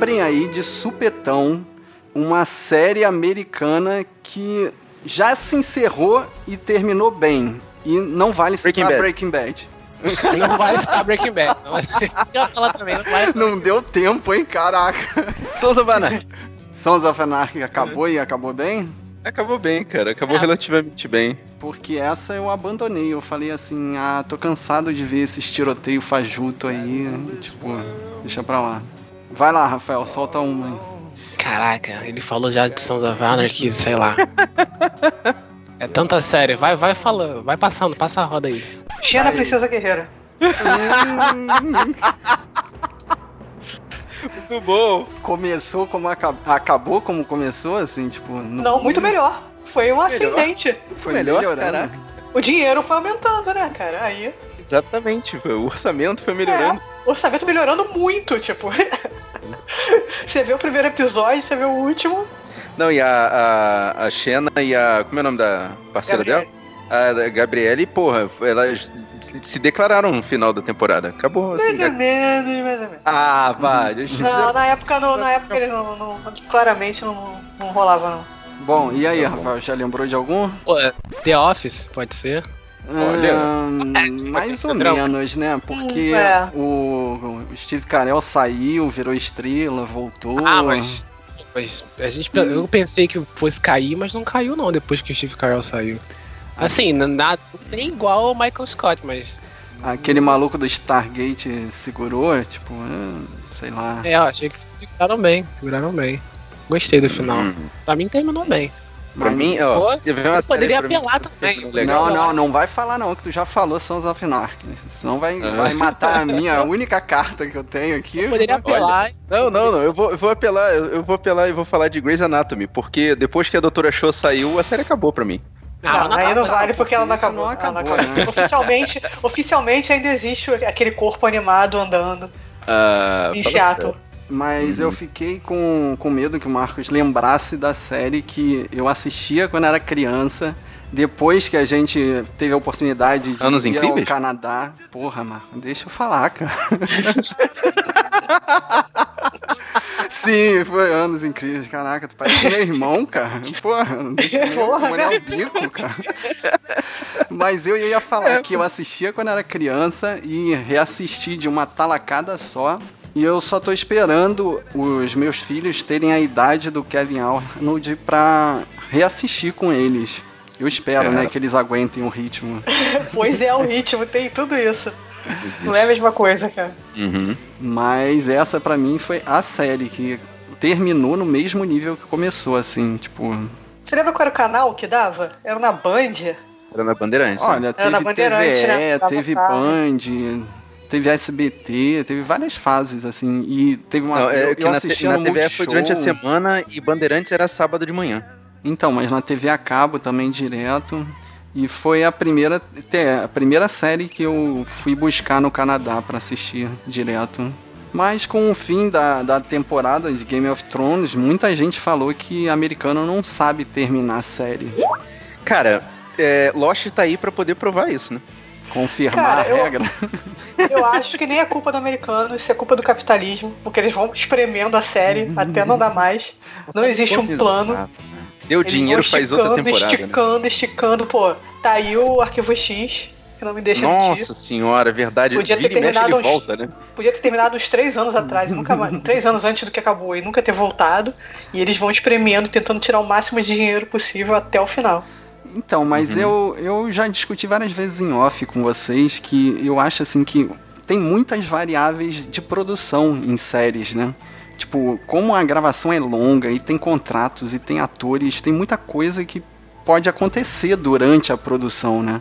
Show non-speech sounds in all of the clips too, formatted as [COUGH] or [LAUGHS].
lembrem aí de supetão, uma série americana que já se encerrou e terminou bem. E não vale Breaking citar Bad. Breaking Bad. Não vai ficar Breaking Bad. Não, falar também, não vai. Não deu tempo, hein, caraca. Sons of Anarchy. Sons of Anarchy acabou e acabou bem? Acabou bem, cara. Acabou É. relativamente bem. Porque essa eu abandonei. Eu falei assim, ah, tô cansado de ver esses tiroteio fajuto aí. Tipo, deixa pra lá. Vai lá, Rafael, solta uma aí. Caraca, ele falou já de Sons of Anarchy, sei lá. É tanta série. Vai, vai falando, vai passando, passa a roda aí. Xena Aí. Princesa Guerreira. [LAUGHS] Muito bom. Começou como acabou, acabou como começou, assim, tipo. no- Não, muito melhor. Foi um Melhor. ascendente. Foi melhor, melhorando. caraca. O dinheiro foi aumentando, né, cara? Aí. Exatamente. O orçamento foi melhorando. O orçamento melhorando muito, tipo. [LAUGHS] você vê o primeiro episódio, você vê o último. Não, e a, a, a Xena e a. Como é o nome da parceira Gabriele. dela? A Gabriele, porra, elas se declararam no final da temporada. Acabou assim. Mais ou menos, mais ou menos. Ah, vai. eles Não, na época, não, na época eles não, não- claramente não, não rolava, não. Bom, e aí, Rafael, já lembrou de algum? Pô, The Office, pode ser? Olha. Ahn, mais ou Drama. menos, né? Porque Hum, é. o, Steve Carell saiu, virou estrela, voltou. Ah, mas. mas a gente, eu pensei que fosse cair, mas não caiu não depois que o Steve Carell saiu. Assim, nada nem igual ao Michael Scott, mas. Aquele maluco do Stargate segurou, tipo, ah, sei lá. É, eu achei que seguraram bem, seguraram bem. Gostei do final. Hum. Pra mim terminou bem. Pra mim, ó, teve uma eu série poderia mim apelar que também. legal. Não, não, não vai falar não, que tu já falou Sons of Anarchy. Senão vai, Ah. vai matar a minha única carta que eu tenho aqui. Poderia apelar. Não, não, não. Eu vou, eu vou apelar, eu eu vou apelar e vou falar de Grey's Anatomy, porque depois que a Doutora Show saiu, a série acabou pra mim. Ah, Não, aí não acabou, vale porque ela não acabou. não Ela não acabou, acabou. né? Oficialmente, oficialmente ainda existe aquele corpo animado andando Ah, em Seattle. Mas eu fiquei com, com medo que o Marcos lembrasse da série que eu assistia quando era criança. Depois que a gente teve a oportunidade de Anos ir ao Incríveis? Canadá. Porra, Marcos, deixa eu falar, cara. [LAUGHS] Sim, foi anos incríveis. Caraca, tu parece meu irmão, cara. Porra, não deixa eu Porra, né? o bico, cara. Mas eu ia falar que eu assistia quando era criança e reassisti de uma talacada só. E eu só tô esperando os meus filhos terem a idade do Kevin Arnold pra reassistir com eles. Eu espero, Cara. né, que eles aguentem o ritmo. [LAUGHS] Pois é, o ritmo, tem tudo isso. Não é a mesma coisa, cara. Uhum. Mas essa pra mim foi a série que terminou no mesmo nível que começou, assim, tipo. Você lembra qual era o canal que dava? Era na Band. Era na Bandeirantes. né? Olha, Era teve na Bandeirantes, TVE, né? Teve. Band, teve SBT, teve várias fases, assim. E teve uma. Não, é eu, que eu na, te- na TVE foi durante a semana e Bandeirantes era sábado de manhã. Então, mas na TV a cabo também direto. E foi a primeira, a primeira série que eu fui buscar no Canadá pra assistir direto. Mas com o fim da, da temporada de Game of Thrones, muita gente falou que americano não sabe terminar a série. Cara, é, Lost tá aí pra poder provar isso, né? Confirmar Cara, a eu- regra. [LAUGHS] Eu acho que nem é culpa do americano, isso é culpa do capitalismo, porque eles vão espremendo a série até não dar mais. Não existe um plano. Né? Deu Eles dinheiro, faz outra esticando, temporada. né? Esticando, esticando, pô. Tá aí o arquivo X, que não me deixa mentir. Nossa senhora, verdade. Podia ter terminado uns- volta, né? Podia ter terminado uns três anos atrás, nunca mais, [LAUGHS] três anos antes do que acabou, e nunca ter voltado. E eles vão espremendo, tentando tirar o máximo de dinheiro possível até o final. Então, mas eu, eu já discuti várias vezes em off com vocês que eu acho assim que tem muitas variáveis de produção em séries, né? Tipo, como a gravação é longa e tem contratos e tem atores, tem muita coisa que pode acontecer durante a produção, né?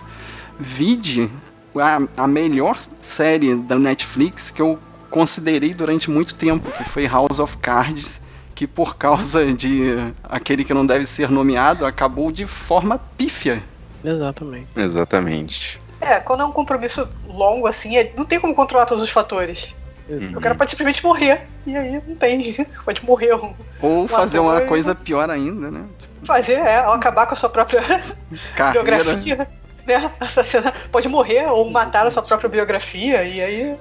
Vide a, a melhor série da Netflix que eu considerei durante muito tempo, que foi House of Cards, que por causa de aquele que não deve ser nomeado, acabou de forma pífia. Exatamente. Exatamente. É, quando é um compromisso longo assim, é- não tem como controlar todos os fatores. Uhum. O cara pode simplesmente morrer. E aí não tem. [LAUGHS] Pode morrer. um- Ou fazer uma coisa pior ainda, né? Tipo, Fazer, é, ou acabar com a sua própria carreira. biografia. Né? Assassinar, pode morrer ou matar a sua própria biografia, e aí.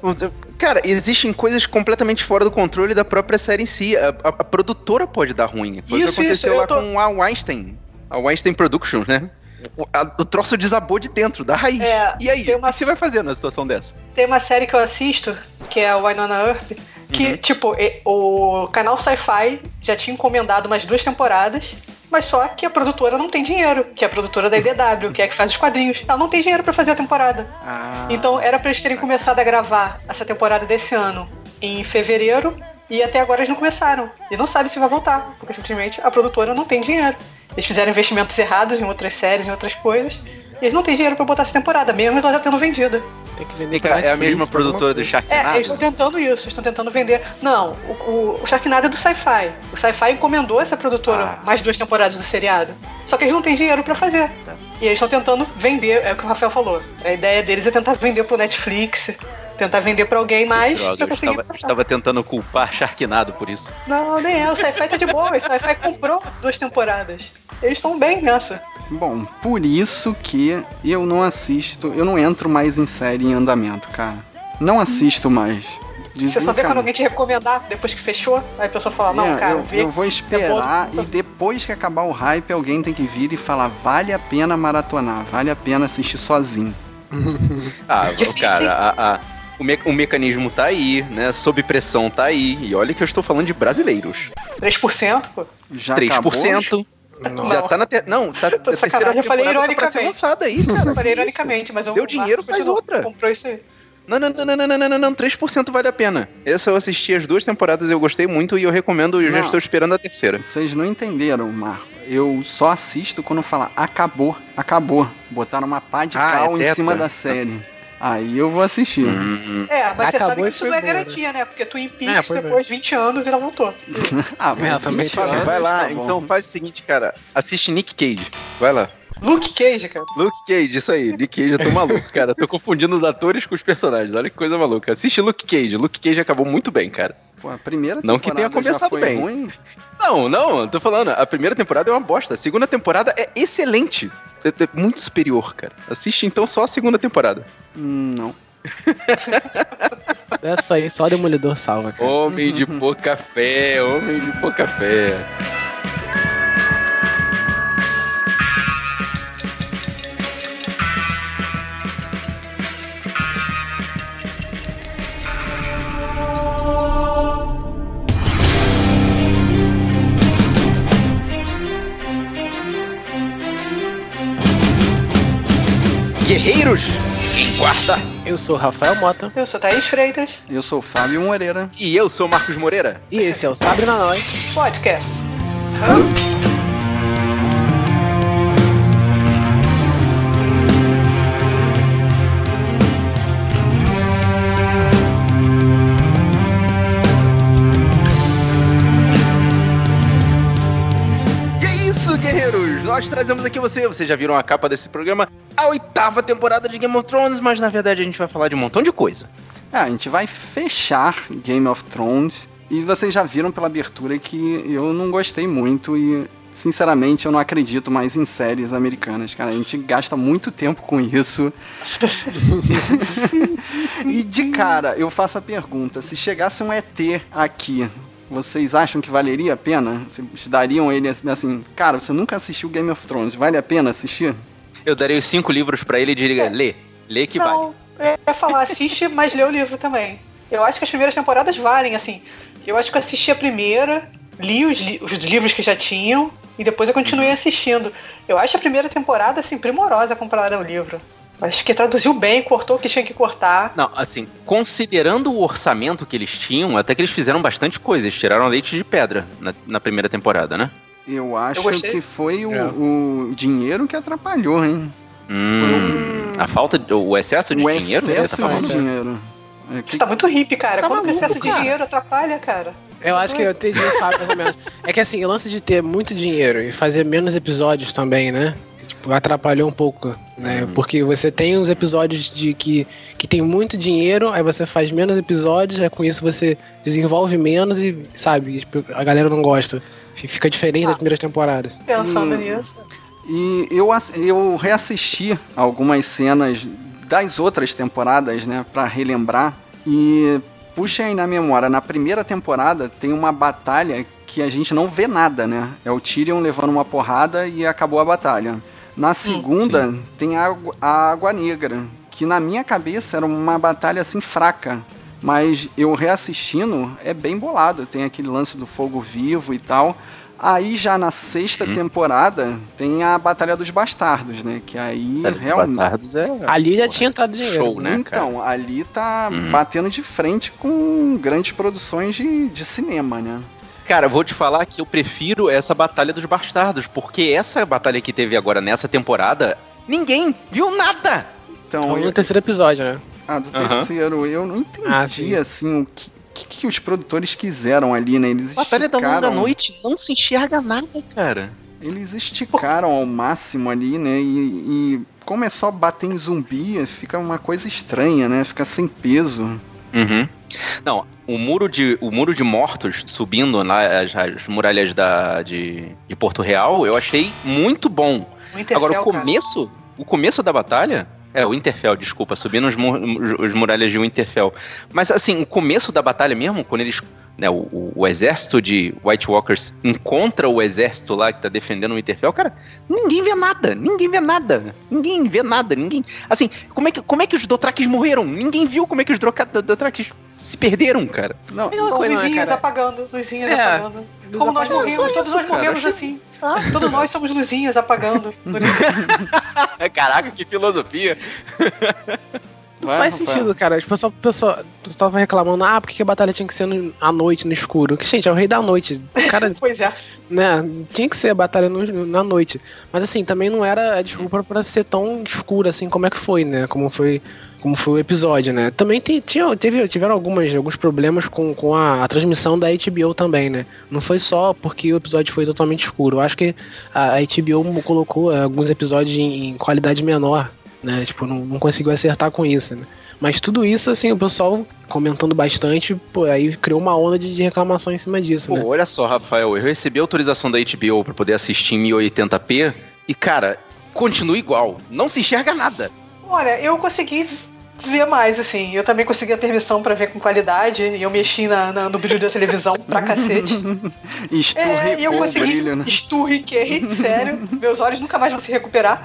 Cara, existem coisas completamente fora do controle da própria série em si. A, a, a produtora pode dar ruim. Foi o que Isso, aconteceu isso, lá tô- com a Weinstein. A Weinstein Productions, né? O, a- o troço desabou de dentro, da raiz. É, e aí, o que você vai fazer numa situação dessa? Tem uma série que eu assisto, que é a Winona Earp, que, tipo, e- o canal Sci-Fi já tinha encomendado umas duas temporadas, mas só que a produtora não tem dinheiro, que é a produtora da IDW, que é a que faz os quadrinhos. Ela não tem dinheiro pra fazer a temporada. Ah, Então era pra eles terem começado a gravar essa temporada desse ano em fevereiro e até agora eles não começaram. E não sabe se vai voltar, porque simplesmente a produtora não tem dinheiro. Eles fizeram investimentos errados em outras séries, em outras coisas. Eles não têm dinheiro pra botar essa temporada, mesmo ela já tendo vendida. Tem que vender é a mesma produtora do coisa. É, Sharknado? eles estão tentando isso, eles estão tentando vender. Não, o, o, o Sharknado é do Sci-Fi. O Sci-Fi encomendou essa produtora Ah. mais duas temporadas do seriado. Só que eles não têm dinheiro pra fazer. E eles estão tentando vender, é o que o Rafael falou. A ideia deles é tentar vender pro Netflix, tentar vender pra alguém mais Droga, pra eu conseguir estava, passar. estava tentando culpar Sharknado por isso. Não, nem é, o Sci-Fi tá de boa, o Sci-Fi comprou duas temporadas. Eles estão bem nessa. Bom, por isso que eu não assisto, eu não entro mais em série em andamento, cara. Não assisto mais. Você só vê Desencana. quando alguém te recomendar, depois que fechou, aí a pessoa fala, não, É, cara, eu, vê eu vou esperar bom. e depois que acabar o hype, alguém tem que vir e falar: vale a pena maratonar, vale a pena assistir sozinho. [LAUGHS] Ah, Difícil, cara, a- a- o, me- o mecanismo tá aí, né? Sob pressão tá aí. E olha que eu estou falando de brasileiros. 3%, pô. Já 3%. Não. Já tá na. Te... Não, tá. [LAUGHS] Tô a sacanagem, terceira eu falei temporada tá pra ser ironicamente. lançada aí, cara. Eu falei ironicamente, mas eu Deu dinheiro, faz outra. Comprou isso aí. Não, não, não, não, não, não, não, não, 3% vale a pena. Essa eu assisti as duas temporadas, eu gostei muito e eu recomendo, eu já estou esperando a terceira. Vocês não entenderam, Marco. Eu só assisto quando fala acabou, acabou. Botaram uma pá de Ah, cal é em cima da série. Aí eu vou assistir. Hum, É, mas você Acabou sabe que isso não é embora. garantia, né? Porque Twin É, Peaks, foi depois de 20 anos, ela voltou. [LAUGHS] ah, mas É, também 20 anos, vai lá, tá então faz o seguinte, cara. Assiste Nick Cage. Vai lá. Luke Cage, cara. Luke Cage, isso aí. Nick Cage, eu tô maluco, cara. Tô confundindo os atores com os personagens. Olha que coisa maluca. Assiste Luke Cage. Luke Cage acabou muito bem, cara. Pô, a primeira Não que tenha começado foi bem. ruim. Não, não, tô falando. A primeira temporada é uma bosta. A segunda temporada é excelente. É, é muito superior, cara. Assiste então só a segunda temporada. Hum, Não. [LAUGHS] Essa aí só Demolidor salva, cara. Homem de pouca fé, homem de pouca fé. Guerreiros em guarda. Eu sou o Rafael Mota Eu sou Thaís Freitas. Eu sou o Fábio Moreira. E eu sou Marcos Moreira. e esse é o Sabre na Nós. Podcast. E trazemos aqui você. Vocês já viram a capa desse programa? A oitava temporada de Game of Thrones, mas na verdade a gente vai falar de um montão de coisa. Ah, a gente vai fechar Game of Thrones. E vocês já viram pela abertura que eu não gostei muito e, sinceramente, eu não acredito mais em séries americanas, cara. A gente gasta muito tempo com isso. [LAUGHS] [LAUGHS] e de cara, eu faço a pergunta: se chegasse um ET aqui, vocês acham que valeria a pena? Vocês dariam ele assim, cara, você nunca assistiu Game of Thrones, vale a pena assistir? Eu darei os cinco livros pra ele e diria: lê, lê que vale. não, é é falar, assiste, mas lê o livro também. Eu acho que as primeiras temporadas valem, assim. Eu acho que eu assisti a primeira, li os, li- os livros que já tinham, e depois eu continuei assistindo. Eu acho a primeira temporada, assim, primorosa comparada ao livro. Acho que traduziu bem, cortou o que tinha que cortar. Não, assim, considerando o orçamento que eles tinham, até que eles fizeram bastante coisa. Eles tiraram leite de pedra na, na primeira temporada, né? Eu acho gostei. que foi o, É. o dinheiro que atrapalhou, hein? Hum, a falta, de- o excesso de o dinheiro que você tá excesso falando? de dinheiro. É, que- Você tá muito hippie, cara. Tá Quando o maluco, excesso de cara. dinheiro atrapalha, cara. Eu acho que eu entendi o Fábio mais ou menos. É que assim, o lance de ter muito dinheiro e fazer menos episódios também, né? Tipo, atrapalhou um pouco, né? Uhum. Porque você tem uns episódios de que, que tem muito dinheiro, aí você faz menos episódios, aí com isso você desenvolve menos e, sabe, tipo, a galera não gosta. Fica diferente das primeiras temporadas. Pensando Hum. nisso. E eu, eu reassisti algumas cenas das outras temporadas, né, para relembrar. E puxa aí na memória, na primeira temporada tem uma batalha que a gente não vê nada, né? É o Tyrion levando uma porrada e acabou a batalha. Na segunda Sim. tem a, a Água Negra, que na minha cabeça era uma batalha assim fraca. Mas eu reassistindo é bem bolado. Tem aquele lance do fogo vivo e tal. Aí já na sexta hum. temporada tem a Batalha dos Bastardos, né? Que aí realmente. Bastardos é. Ali já tinha entrado dinheiro. Show, né? Então, cara? ali tá hum. batendo de frente com grandes produções de, de cinema, né? Cara, vou te falar que eu prefiro essa Batalha dos Bastardos, porque essa batalha que teve agora nessa temporada, ninguém viu nada! Então, no eu... terceiro episódio, né? Ah, do uhum. terceiro, eu não entendi, ah, assim, o que, que, que, os produtores quiseram ali, né? Eles Batalha esticaram... da Longa-Noite não se enxerga nada, cara. Eles esticaram ao máximo ali, né? E, e como é só bater em zumbi, fica uma coisa estranha, né? Fica sem peso. Uhum. Não, o muro de, o muro de mortos subindo lá as, as muralhas da, de, de Porto Real, eu achei muito bom. O Agora, o começo, cara. o começo da batalha é, o Interfell, desculpa, subindo os, mur os muralhas de Winterfell. Mas assim, o começo da batalha mesmo, quando eles. Né, o, o, exército de White Walkers encontra o exército lá que tá defendendo o Winterfell, cara, ninguém vê nada, ninguém vê nada, ninguém vê nada, ninguém. Assim, como é que, como é que os Dothrakis morreram? Ninguém viu como é que os Dothrakis se perderam, cara. Não, não coisa, luzinhas é, apagando, luzinhas é, apagando. Como nós morremos, todos nós morremos assim. Ah, todos nós somos luzinhas apagando. [LAUGHS] Caraca, que filosofia. [LAUGHS] Não faz sentido, cara. Tipo, o pessoal, tava reclamando, ah, porque a batalha tinha que ser no, à noite, no escuro. Que, gente, é o rei da noite. Cara, [LAUGHS] pois é. Né, tinha que ser a batalha no, na noite. Mas assim, também não era a desculpa pra ser tão escura assim como é que foi, né? Como foi como foi o episódio, né? Também tem, tinha, teve, tiveram algumas, alguns problemas com, com a, a, transmissão da HBO também, né? Não foi só porque o episódio foi totalmente escuro. Eu acho que a, a HBO colocou é, alguns episódios em, em, qualidade menor, né? Tipo, não, não conseguiu acertar com isso, né? Mas tudo isso, assim, o pessoal comentando bastante, pô, aí criou uma onda de, de reclamação em cima disso, pô, né? olha só, Rafael, eu recebi autorização da HBO para poder assistir em 1080p e, cara, continua igual. Não se enxerga nada. Olha, eu consegui ver mais, assim. Eu também consegui a permissão para ver com qualidade e eu mexi na, na, no brilho da televisão [LAUGHS] pra cacete. Esturriquei, é, eu consegui, brilho, né? esturriquei, sério. Meus olhos nunca mais vão se recuperar.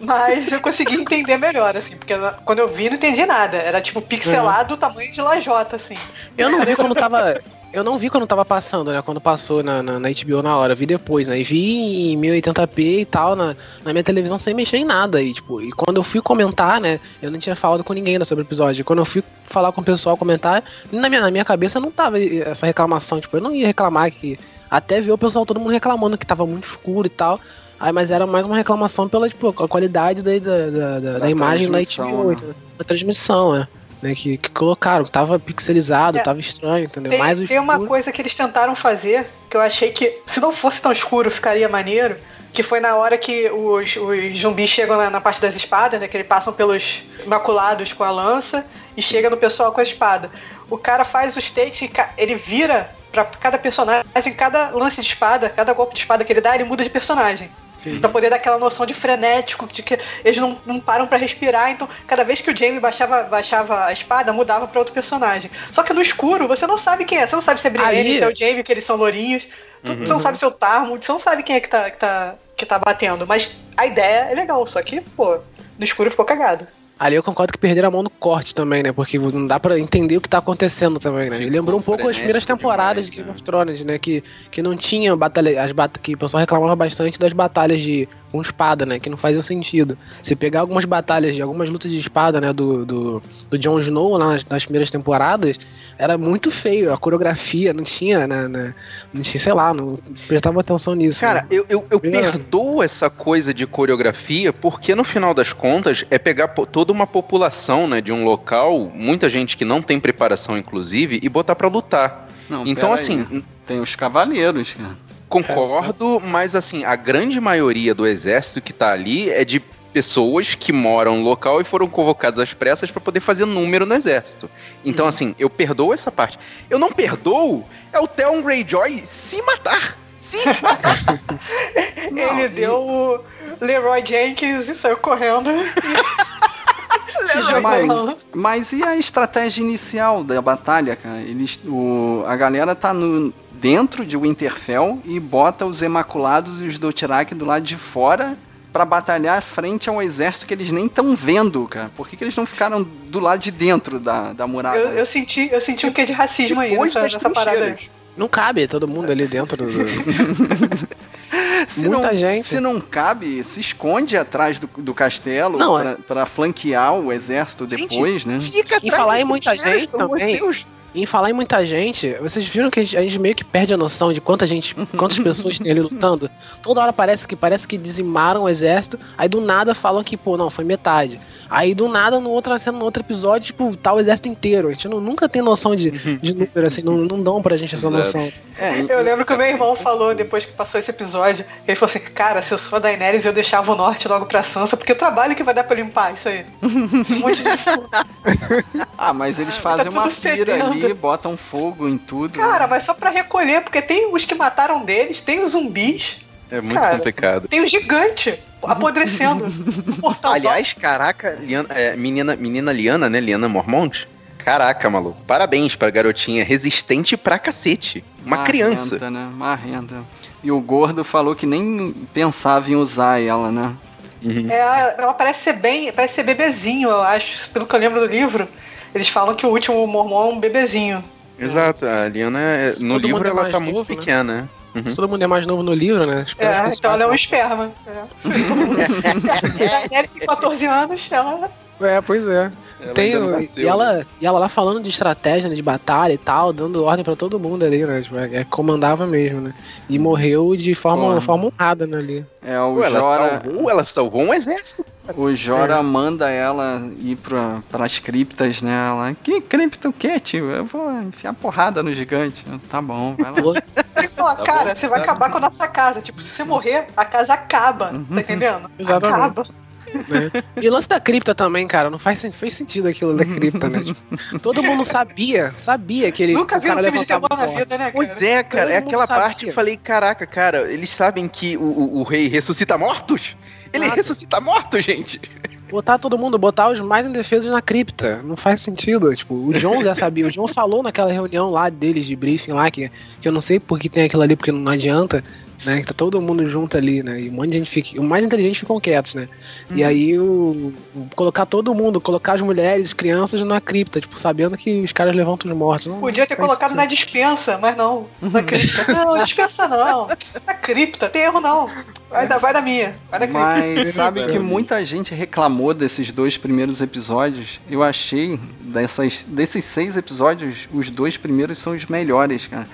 Mas eu consegui entender melhor, assim, porque quando eu vi não entendi nada. Era tipo pixelado o tamanho de lajota, assim. Eu não vi quando tava. Eu não vi quando tava passando, né? Quando passou na, na, na HBO na hora, vi depois, né? E vi em 1080p e tal na, na minha televisão sem mexer em nada. E, tipo, e quando eu fui comentar, né? Eu não tinha falado com ninguém sobre o episódio. Quando eu fui falar com o pessoal, comentar, na minha, na minha cabeça não tava essa reclamação. Tipo, eu não ia reclamar que. Até ver o pessoal todo mundo reclamando que tava muito escuro e tal. Aí, mas era mais uma reclamação pela tipo, a qualidade da, da, da, da, da imagem da HBO, né? da transmissão, é né, que, que colocaram, tava pixelizado, é. tava estranho, entendeu? Tem, Mais tem uma coisa que eles tentaram fazer, que eu achei que, se não fosse tão escuro, ficaria maneiro, que foi na hora que os, os zumbis chegam na, na, parte das espadas, né, que eles passam pelos maculados com a lança e chega no pessoal com a espada. O cara faz os takes e ele vira para cada personagem, cada lance de espada, cada golpe de espada que ele dá, ele muda de personagem. Sim. Pra poder dar aquela noção de frenético, de que eles não, não param para respirar. Então, cada vez que o Jamie baixava, baixava a espada, mudava para outro personagem. Só que no escuro, você não sabe quem é. Você não sabe se é Brienne, se é o Jamie, que eles são lourinhos. Uhum. Você não sabe se é o Tarmud, você não sabe quem é que tá, que, tá, que tá batendo. Mas a ideia é legal, só que, pô, no escuro ficou cagado. Ali eu concordo que perderam a mão no corte também, né? Porque não dá para entender o que tá acontecendo também, né? Ele lembrou um pouco as primeiras temporadas demais, de Game of Thrones, né? Que, que não tinha batalha. As bat que o pessoal reclamava bastante das batalhas de com espada, né? Que não faziam sentido. Se pegar algumas batalhas de algumas lutas de espada, né? Do, do, do Jon Snow lá nas, nas primeiras temporadas, era muito feio. A coreografia não tinha, né? né não tinha, sei lá, não prestava atenção nisso. Cara, né? eu, eu, eu perdoo essa coisa de coreografia porque no final das contas é pegar toda uma população, né? De um local, muita gente que não tem preparação, inclusive, e botar para lutar. Não, então, assim. Aí. Tem os cavaleiros, cara. Concordo, mas assim, a grande maioria do exército que tá ali é de pessoas que moram no local e foram convocadas às pressas para poder fazer número no exército. Então, uhum. assim, eu perdoo essa parte. Eu não perdoo é o Theon Greyjoy se matar assim? [LAUGHS] Ele deu o Leroy Jenkins e saiu correndo. [LAUGHS] mas, mas e a estratégia inicial da batalha, cara? Eles, o, a galera tá no, dentro de Winterfell e bota os Emaculados e os Dothraki do lado de fora para batalhar frente a um exército que eles nem estão vendo, cara. Por que, que, eles não ficaram do lado de dentro da, da muralha? Eu, eu senti, eu senti um quê de racismo aí nessa, nessa parada. Não cabe todo mundo ali dentro do. [LAUGHS] se Muita não, gente. Se não cabe, se esconde atrás do, do castelo não, pra, é... pra flanquear o exército depois, gente, né? Fica e falar em muita gente também. Deus. Em falar em muita gente, vocês viram que a gente, a gente, meio que perde a noção de quanta gente, [LAUGHS] quantas pessoas tem ali lutando. Toda hora parece que parece que dizimaram o exército, aí do nada falam que, pô, não, foi metade. Aí do nada, no outro, cena, no outro episódio, tipo, tá o exército inteiro. A gente não, nunca tem noção de, de número, assim, não, não dão pra gente essa noção. É, eu lembro que o meu irmão falou, depois que passou esse episódio, ele falou assim, cara, se eu sou a Daenerys, eu deixava o norte logo pra Sansa, porque o trabalho que vai dar pra limpar isso aí. [LAUGHS] Esse monte de Ah, mas eles tá fazem tá uma pira fedendo. ali, botam fogo em tudo. Cara, mas só pra recolher, porque tem os que mataram deles, tem os zumbis. É muito cara, complicado. Tem o gigante apodrecendo. Aliás, caraca, Liana, é, menina, menina Liana, né? Liana Mormont. Caraca, maluco. Parabéns pra garotinha resistente pra cacete. Uma Marrenta, criança. né? Marrenta. E o gordo falou que nem pensava em usar ela, né? Uhum. É, ela parece ser bem. Parece ser bebezinho, eu acho. Pelo que eu lembro do livro. Eles falam que o último mormon é um bebezinho. Exato, a Liana, é, no livro, é ela tá novo, muito né? pequena, né? Uhum. Se todo mundo é mais novo no livro, né? É, então ela é um esperma. É. [LAUGHS] [LAUGHS] a tem 14 anos, ela. É, pois é. Ela Tem, nasceu, e, ela, né? e ela lá falando de estratégia, né, de batalha e tal, dando ordem para todo mundo ali, né? Tipo, é, comandava mesmo, né? E morreu de forma, forma honrada, né, ali. É, o Pô, Jora... ela, salvou, ela salvou um exército. O Jora é. manda ela ir pra, pras criptas, né? Ela, que cripta o quê, tio? Eu vou enfiar porrada no gigante. Tá bom, vai lá. Falar, tá cara, bom, você vai acabar com a nossa casa. Tipo, se você morrer, a casa acaba, tá uhum. entendendo? Exatamente. Acaba. Né? E o lance da cripta também, cara, não faz, faz sentido aquilo da cripta, né? Tipo, todo mundo sabia, sabia que ele. Nunca vi um filme de terror na vida, né, cara? Pois é, cara, todo é aquela sabia. parte que eu falei, caraca, cara, eles sabem que o, o, o rei ressuscita mortos? Ele Nada. ressuscita mortos, gente! botar todo mundo, botar os mais indefesos na cripta. Não faz sentido. Tipo, o John já sabia. O John falou naquela reunião lá deles de briefing lá, que, que eu não sei por que tem aquilo ali, porque não adianta né? Que tá todo mundo junto ali, né? E um monte de gente fica. O mais inteligente ficam quietos, né? Uhum. E aí o, o, colocar todo mundo, colocar as mulheres, as crianças na cripta, tipo, sabendo que os caras levantam os mortos. Não, Podia ter colocado na dispensa, mas não. Na cripta. não, dispensa não. Na cripta, tem erro não. Vai da, vai da minha. Vai da mas sabe que muita gente reclamou desses dois primeiros episódios. Eu achei dessas, desses seis episódios, os dois primeiros são os melhores, cara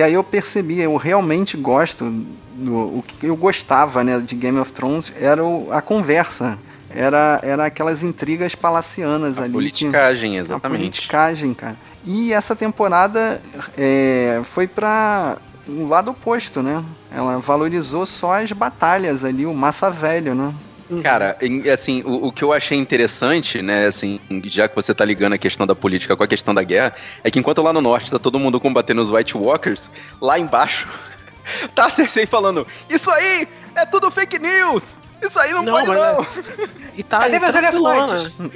que aí eu percebi, eu realmente gosto, do, o que eu gostava né, de Game of Thrones era o, a conversa. Era, era aquelas intrigas palacianas a ali. Politicagem, que, exatamente. A politicagem, cara. E essa temporada é, foi para o lado oposto, né? Ela valorizou só as batalhas ali, o massa velho, né? Uhum. Cara, assim, o, o, que eu achei interessante, né, assim, já que você tá ligando a questão da política com a questão da guerra, é que enquanto lá no norte tá todo mundo combatendo os White Walkers, lá embaixo [LAUGHS] tá a Cersei falando: Isso aí é tudo fake news! Isso aí não, não pode não! É... [LAUGHS] E tá, Cadê meus elefantes? [LAUGHS]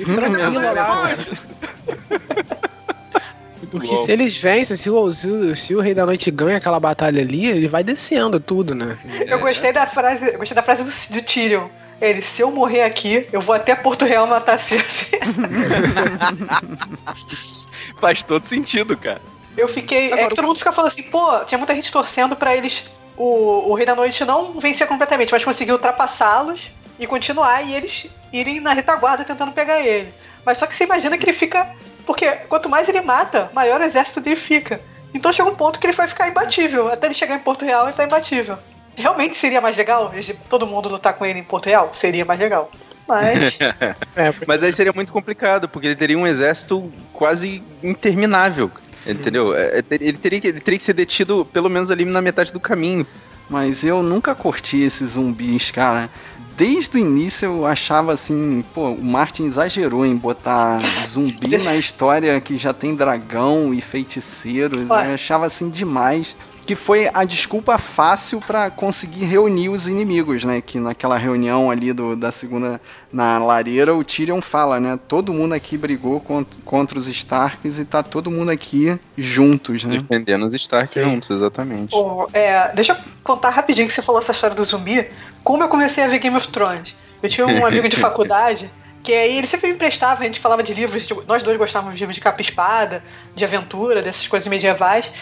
Porque se eles vencem, se o, se, o, se o Rei da Noite ganha aquela batalha ali, ele vai descendo tudo, né? Eu gostei da frase, eu gostei da frase do, do Tyrion. Ele, se eu morrer aqui, eu vou até Porto Real matar Cersei. [LAUGHS] Faz todo sentido, cara. Eu fiquei. Agora, é que todo mundo fica falando assim, pô, tinha muita gente torcendo para eles. O, o Rei da Noite não vencer completamente, mas conseguir ultrapassá-los e continuar e eles irem na retaguarda tentando pegar ele. Mas só que você imagina que ele fica. Porque quanto mais ele mata, maior o exército dele fica. Então chega um ponto que ele vai ficar imbatível. Até ele chegar em Porto Real, ele tá imbatível. Realmente seria mais legal todo mundo lutar com ele em Porto Real? Seria mais legal. Mas. [LAUGHS] é, porque... Mas aí seria muito complicado, porque ele teria um exército quase interminável. Entendeu? É, é, ele teria, que, ele teria que ser detido pelo menos ali na metade do caminho. Mas eu nunca curti esses zumbis, cara. Desde o início eu achava assim, pô, o Martin exagerou em botar zumbi [LAUGHS] na história que já tem dragão e feiticeiros. Eu achava assim demais. Que foi a desculpa fácil para conseguir reunir os inimigos, né? Que naquela reunião ali do, da segunda na lareira, o Tyrion fala, né? Todo mundo aqui brigou contra, contra os Starks e tá todo mundo aqui juntos, né? Defendendo os Starks juntos, exatamente. é, deixa eu contar rapidinho que você falou essa história do zumbi. Como eu comecei a ver Game of Thrones. Eu tinha um [LAUGHS] amigo de faculdade que aí ele sempre me emprestava, a gente falava de livros, tipo, nós dois gostávamos de livros de capa e espada, de aventura, dessas coisas medievais.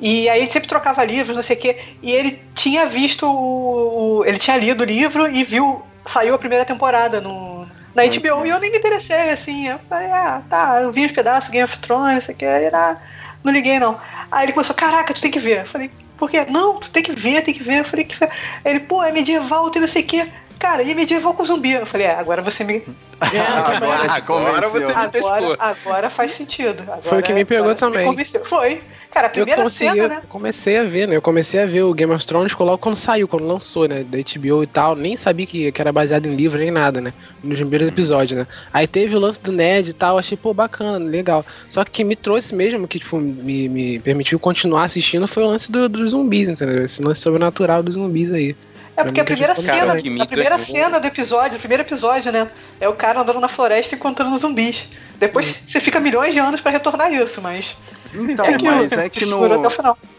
E aí gente sempre trocava livros, não sei o quê. E ele tinha visto o, o, Ele tinha lido o livro e viu. Saiu a primeira temporada no, na HBO e eu nem me interessei, assim. Eu falei, ah, tá, eu vi uns pedaços, Game of Thrones, não sei o que, aí não, não liguei não. Aí ele começou, caraca, tu tem que ver. Eu falei, por quê? Não, tu tem que ver, tem que ver. Eu falei, que. Ele, pô, é medieval, tem não sei o quê. Cara, e medieval com zumbi. Eu falei, é, agora você me. [LAUGHS] É, agora, agora você me agora, agora faz sentido. Agora, Foi o que me pegou também. Me Foi. Cara, a primeira eu cena, né? comecei a ver, né? Eu comecei a ver o Game of Thrones logo quando saiu, quando lançou, né? Da HBO e tal. Nem sabia que, que era baseado em livro nem nada, né? Nos primeiros episódios, né? Aí teve o lance do Ned e tal. Achei, pô, bacana, legal. Só que que me trouxe mesmo, que tipo, me, me permitiu continuar assistindo, foi o lance do, dos zumbis, entendeu? Esse lance sobrenatural dos zumbis aí. É porque a primeira cena, a primeira cena do episódio, o primeiro episódio, né? É o cara andando na floresta encontrando zumbis. Depois hum. você fica milhões de anos para retornar isso, mas. Então, é mas é que no.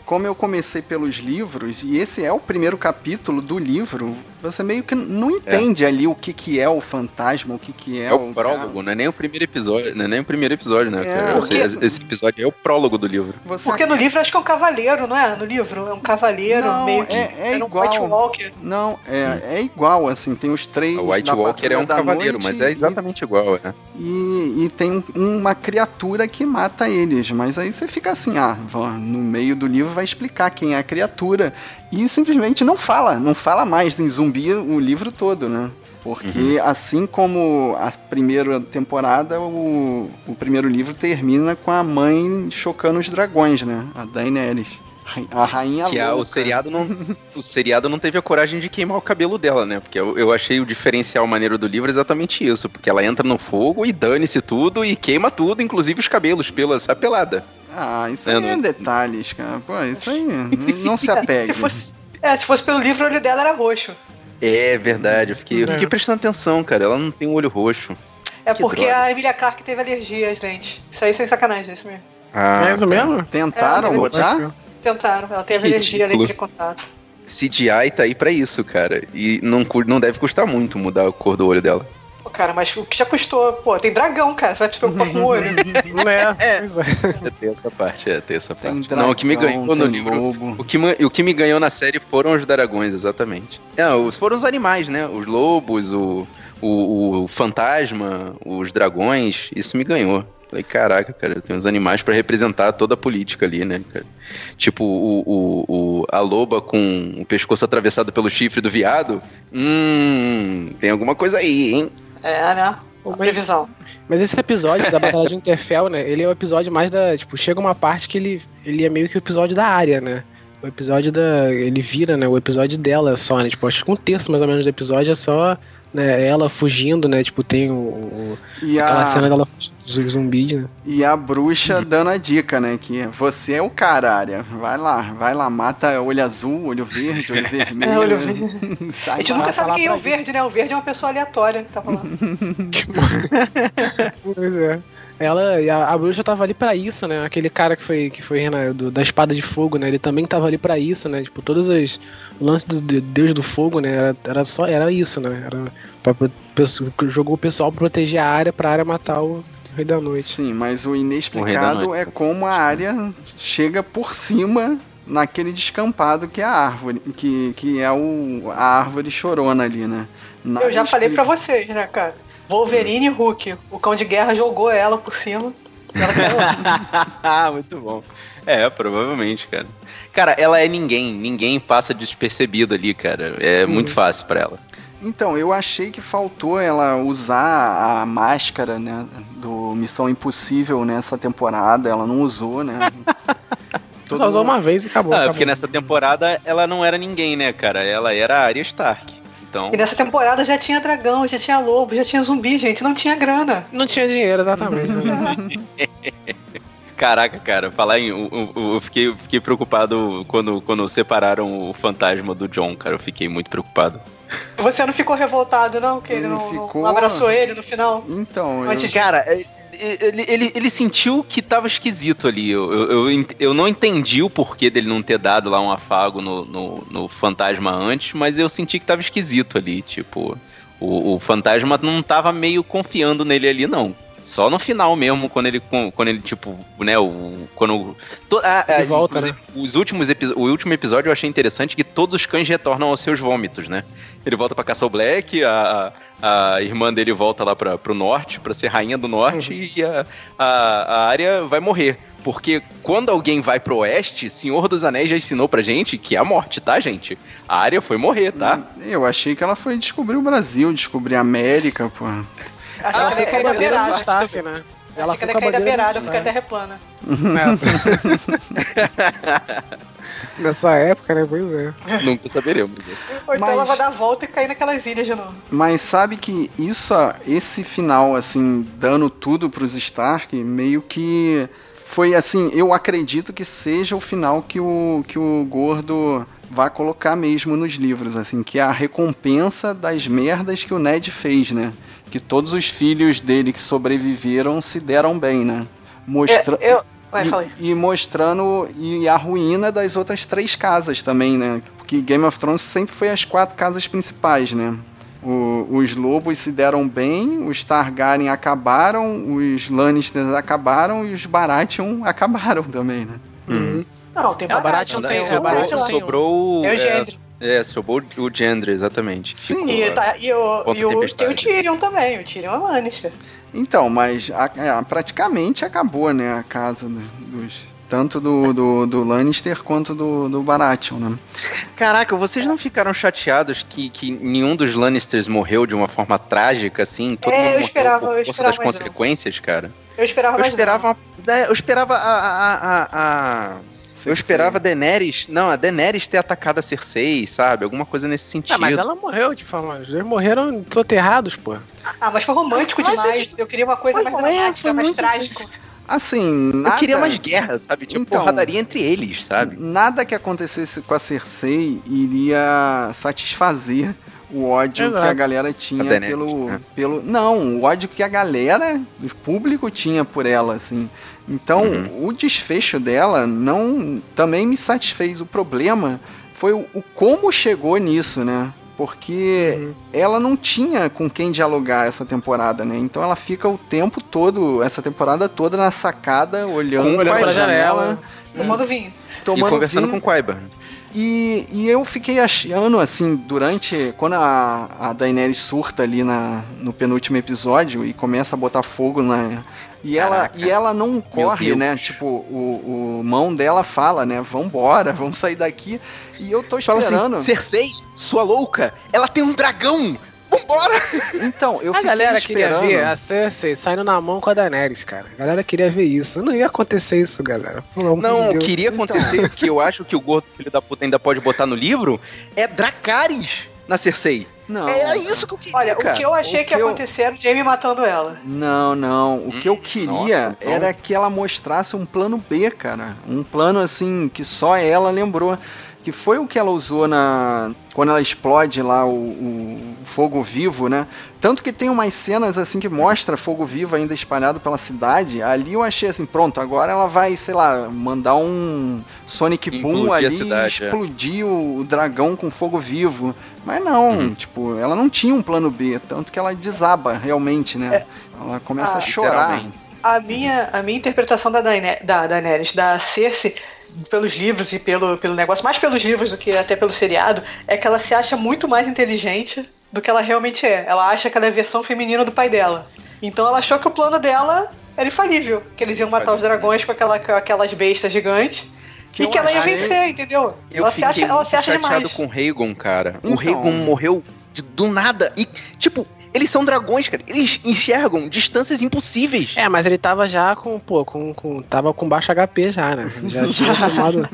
Como eu comecei pelos livros, e esse é o primeiro capítulo do livro, você meio que não entende é. ali o que, que é o fantasma, o que, que é, é o. prólogo, cara. não é nem o primeiro episódio, não é nem o primeiro episódio, né? É, porque... esse, episódio é o prólogo do livro. Você porque no livro acho que é um cavaleiro, não é? No livro é um cavaleiro não, meio que. É, é igual. Um White Walker. Não, é, é igual, assim, tem os três. O White Walker é um cavaleiro, mas é exatamente e, igual, né? E, e tem uma criatura que mata eles, mas aí você fica assim, ah, no meio do livro vai explicar quem é a criatura e simplesmente não fala, não fala mais em zumbi o livro todo, né? Porque uhum. assim como a primeira temporada, o, o primeiro livro termina com a mãe chocando os dragões, né? A Daenerys. A rainha que a, o seriado não [LAUGHS] o seriado não teve a coragem de queimar o cabelo dela, né? Porque eu, eu achei o diferencial maneiro do livro exatamente isso, porque ela entra no fogo e dane-se tudo e queima tudo, inclusive os cabelos, pela pelada. Ah, isso aí é detalhes, cara. Pô, isso aí não se [LAUGHS] apega. se fosse, é, se fosse pelo livro, o olho dela era roxo. É verdade, eu fiquei, eu fiquei é. prestando atenção, cara. Ela não tem um olho roxo. É que porque droga. a Emilia Clarke teve alergia às lentes. Isso aí sem sacanagem, é isso mesmo. Ah, é isso mesmo? Tentaram é, botar? Tentaram, ela teve alergia à lente de contato. CGI tá aí pra isso, cara. E não, não deve custar muito mudar a cor do olho dela. Pô, cara, mas o que já custou? Pô, tem dragão, cara. Você vai se preocupar com o olho. [LAUGHS] [LAUGHS] é, é. é. Tem essa parte, é, tem essa parte. Tem dragão, não, o que me ganhou no livro. O que, o que me ganhou na série foram os dragões, exatamente. Não, foram os animais, né? Os lobos, o, o, o fantasma, os dragões. Isso me ganhou. Falei, caraca, cara, tem uns animais para representar toda a política ali, né, cara? Tipo, o, o, o, a loba com o pescoço atravessado pelo chifre do viado. Hum, tem alguma coisa aí, hein? É, né? Uma previsão. Mas esse episódio da [LAUGHS] Batalha de Interfell, né? Ele é o episódio mais da. Tipo, chega uma parte que ele, ele é meio que o episódio da área, né? O episódio da. Ele vira, né? O episódio dela só, né? Tipo, acho que um terço mais ou menos do episódio é só né, ela fugindo, né? Tipo, tem o, o aquela a... cena dela fugindo dos zumbis, né? E a bruxa dando a dica, né? Que você é o cara, área. Vai lá, vai lá, mata olho azul, olho verde, olho [LAUGHS] vermelho. É, olho verde. [LAUGHS] a gente nunca sabe quem é o verde, né? O verde é uma pessoa aleatória que tá falando. [LAUGHS] pois é. Ela, a, a bruxa tava ali para isso, né? Aquele cara que foi, que foi né, do, da espada de fogo, né? Ele também tava ali para isso, né? Tipo, todos os lances do Deus do Fogo, né? Era, era só era isso, né? Era pra, jogou o pessoal pra proteger a área, pra área matar o Rei da Noite. Sim, mas o inexplicado o é como a área chega por cima naquele descampado que é a árvore, que, que é o, a árvore chorona ali, né? Nada Eu já explica... falei para vocês, né, cara? Wolverine e Hulk. O cão de guerra jogou ela por cima. Ela [LAUGHS] Muito bom. É, provavelmente, cara. Cara, ela é ninguém. Ninguém passa despercebido ali, cara. É hum. muito fácil para ela. Então, eu achei que faltou ela usar a máscara, né, do Missão Impossível nessa temporada. Ela não usou, né? [LAUGHS] Todo Só usou uma vez e acabou. Ah, acabou. porque nessa temporada ela não era ninguém, né, cara? Ela era a Arya Stark. Então... E nessa temporada já tinha dragão, já tinha lobo, já tinha zumbi, gente. Não tinha grana. Não tinha dinheiro, exatamente. [LAUGHS] Caraca, cara, falar em. Eu, eu, eu fiquei, fiquei preocupado quando, quando separaram o fantasma do John, cara. Eu fiquei muito preocupado. Você não ficou revoltado, não? Que ele, ele não, ficou... não, abraçou ele no final? Então, eu... Cara, ele, ele, ele sentiu que tava esquisito ali. Eu, eu, eu, eu, não entendi o porquê dele não ter dado lá um afago no, no, no fantasma antes, mas eu senti que tava esquisito ali. Tipo, o, o fantasma não tava meio confiando nele ali, não. Só no final mesmo, quando ele, quando ele tipo, né, o, quando... To, a, a, volta, né? Os últimos o último episódio eu achei interessante que todos os cães retornam aos seus vômitos, né? Ele volta pra Castle Black, a, a irmã dele volta lá pra, pro norte, pra ser rainha do norte, uhum. e a, a, a área vai morrer. Porque quando alguém vai pro oeste, Senhor dos Anéis já ensinou pra gente que é a morte, tá, gente? A área foi morrer, tá? Eu achei que ela foi descobrir o Brasil, descobrir a América, pô. Achei ela que ela ia beirada, destaque, né? Ela Achei que ela ia cair beirada porque a terra é plana. [LAUGHS] Nessa época, né? Pois é. Nunca saberemos. Ou então Mas... ela vai dar a volta e cair naquelas ilhas de novo. Mas sabe que isso, esse final, assim, dando tudo pros Stark, meio que foi assim, eu acredito que seja o final que o, que o Gordo vai colocar mesmo nos livros, assim, que é a recompensa das merdas que o Ned fez, né? Que todos os filhos dele que sobreviveram se deram bem, né? Mostra eu, eu... Vai, e, e, mostrando e a ruína das outras três casas também, né? Porque Game of Thrones sempre foi as quatro casas principais, né? O, os lobos se deram bem, os Targaryen acabaram, os Lannisters acabaram e os Baratheon [LAUGHS] acabaram também, né? Uhum. Não, tem é, Baratheon, tem, tem, Baratheon, sobrou, tem o Gendry. É, sobrou o Gendry, exatamente. Sim. E, tá, e, o, e o, tem o Tyrion também, o Tyrion é Lannister. Então, mas a, a, praticamente acabou, né, a casa dos... Tanto do, do, do, Lannister quanto do, do Baratheon, né? Caraca, vocês não ficaram chateados que, que nenhum dos Lannisters morreu de uma forma trágica, assim? Todo é, mundo eu esperava, por força das consequências, não. cara? Eu esperava eu esperava, eu esperava a, a, a, a eu esperava a Daenerys. Não, a Daenerys ter atacado a Cersei, sabe? Alguma coisa nesse sentido. Ah, mas ela morreu de forma. Eles morreram soterrados, pô. Ah, mas foi romântico mas demais. Eu queria uma coisa mais dramática, mais trágico. Assim, nada... Eu queria mais guerra, sabe? Tipo, então, porradaria entre eles, sabe? Nada que acontecesse com a Cersei iria satisfazer o ódio Exato. que a galera tinha a pelo, né? pelo. Não, o ódio que a galera, o público tinha por ela, assim. Então, uhum. o desfecho dela não também me satisfez. O problema foi o, o como chegou nisso, né? Porque uhum. ela não tinha com quem dialogar essa temporada, né? Então ela fica o tempo todo, essa temporada toda na sacada, olhando para a janela, janela tomando vinho. Tomando e conversando vinho. com o Qyber. E, e eu fiquei achando, assim, durante. Quando a, a Daenerys surta ali na, no penúltimo episódio e começa a botar fogo na, e ela, e ela não corre, né? Tipo, o, o mão dela fala, né? Vambora, [LAUGHS] vamos sair daqui. E eu tô esperando. Fala assim, Cersei, sua louca, ela tem um dragão! Vambora! Então, eu a galera esperando. queria ver a Cersei saindo na mão com a Daenerys, cara. A galera queria ver isso. Não ia acontecer isso, galera. não, de queria acontecer, então. que eu acho que o gordo filho da puta ainda pode botar no livro, é Dracarys na Cersei. Não. É isso que eu queria. Olha, cara. o que eu achei que, que ia eu... acontecer era o Jamie matando ela. Não, não. O que eu hum, queria nossa, era que ela mostrasse um plano B, cara. Um plano assim que só ela lembrou que foi o que ela usou na quando ela explode lá o, o, fogo vivo, né? Tanto que tem umas cenas assim que mostra fogo vivo ainda espalhado pela cidade. Ali eu achei assim, pronto, agora ela vai, sei lá, mandar um Sonic Boom ali cidade, e é. explodir é. o, o, dragão com fogo vivo. Mas não, uhum. tipo, ela não tinha um plano B, tanto que ela desaba realmente, né? É. Ela começa ah, a chorar. A minha, a minha interpretação da, Daener da Daenerys, da Cersei, pelos livros e pelo, pelo negócio, mais pelos livros do que até pelo seriado, é que ela se acha muito mais inteligente do que ela realmente é. Ela acha que ela é a versão feminina do pai dela. Então ela achou que o plano dela era infalível, que eles iam matar os dragões com, aquela, com aquelas bestas gigantes. Que e que ela ia vencer, entendeu? Eu ela se acha, ela se acha demais. com o Rhaegon, cara. Então... O Rhaegon morreu de, do nada. E, tipo, eles são dragões, cara. Eles enxergam distâncias impossíveis. É, mas ele tava já com, pô, com, com tava com baixo HP já, né? Já tinha [LAUGHS] tomado.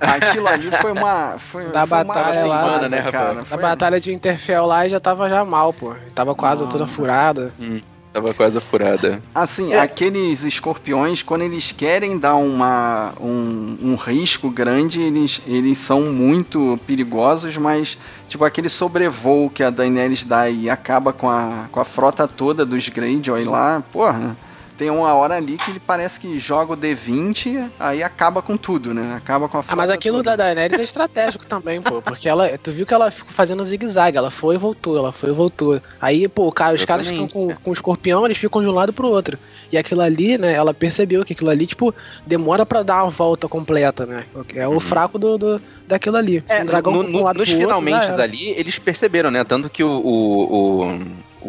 Aquilo ali foi uma. Foi, da foi batalha uma lá, semana, né, cara? Da batalha de Interfell lá já tava já mal, pô. Tava com a asa toda furada. Hum. Tava quase furada. Assim, é. aqueles escorpiões, quando eles querem dar uma, um, um risco grande, eles, eles são muito perigosos, mas tipo aquele sobrevoo que a Daenerys dá e acaba com a, com a frota toda dos Greyjoy lá, porra tem uma hora ali que ele parece que joga o D20, aí acaba com tudo, né? Acaba com a Ah, mas aquilo toda. da Daenerys é estratégico também, pô. Porque ela. Tu viu que ela ficou fazendo zigue-zague, ela foi e voltou, ela foi e voltou. Aí, pô, cara, os caras estão com, com o escorpião, eles ficam de um lado pro outro. E aquilo ali, né, ela percebeu que aquilo ali, tipo, demora para dar uma volta completa, né? É o uhum. fraco do, do, daquilo ali. É, um dragão no, no, nos finalmente ali, eles perceberam, né? Tanto que o, o, o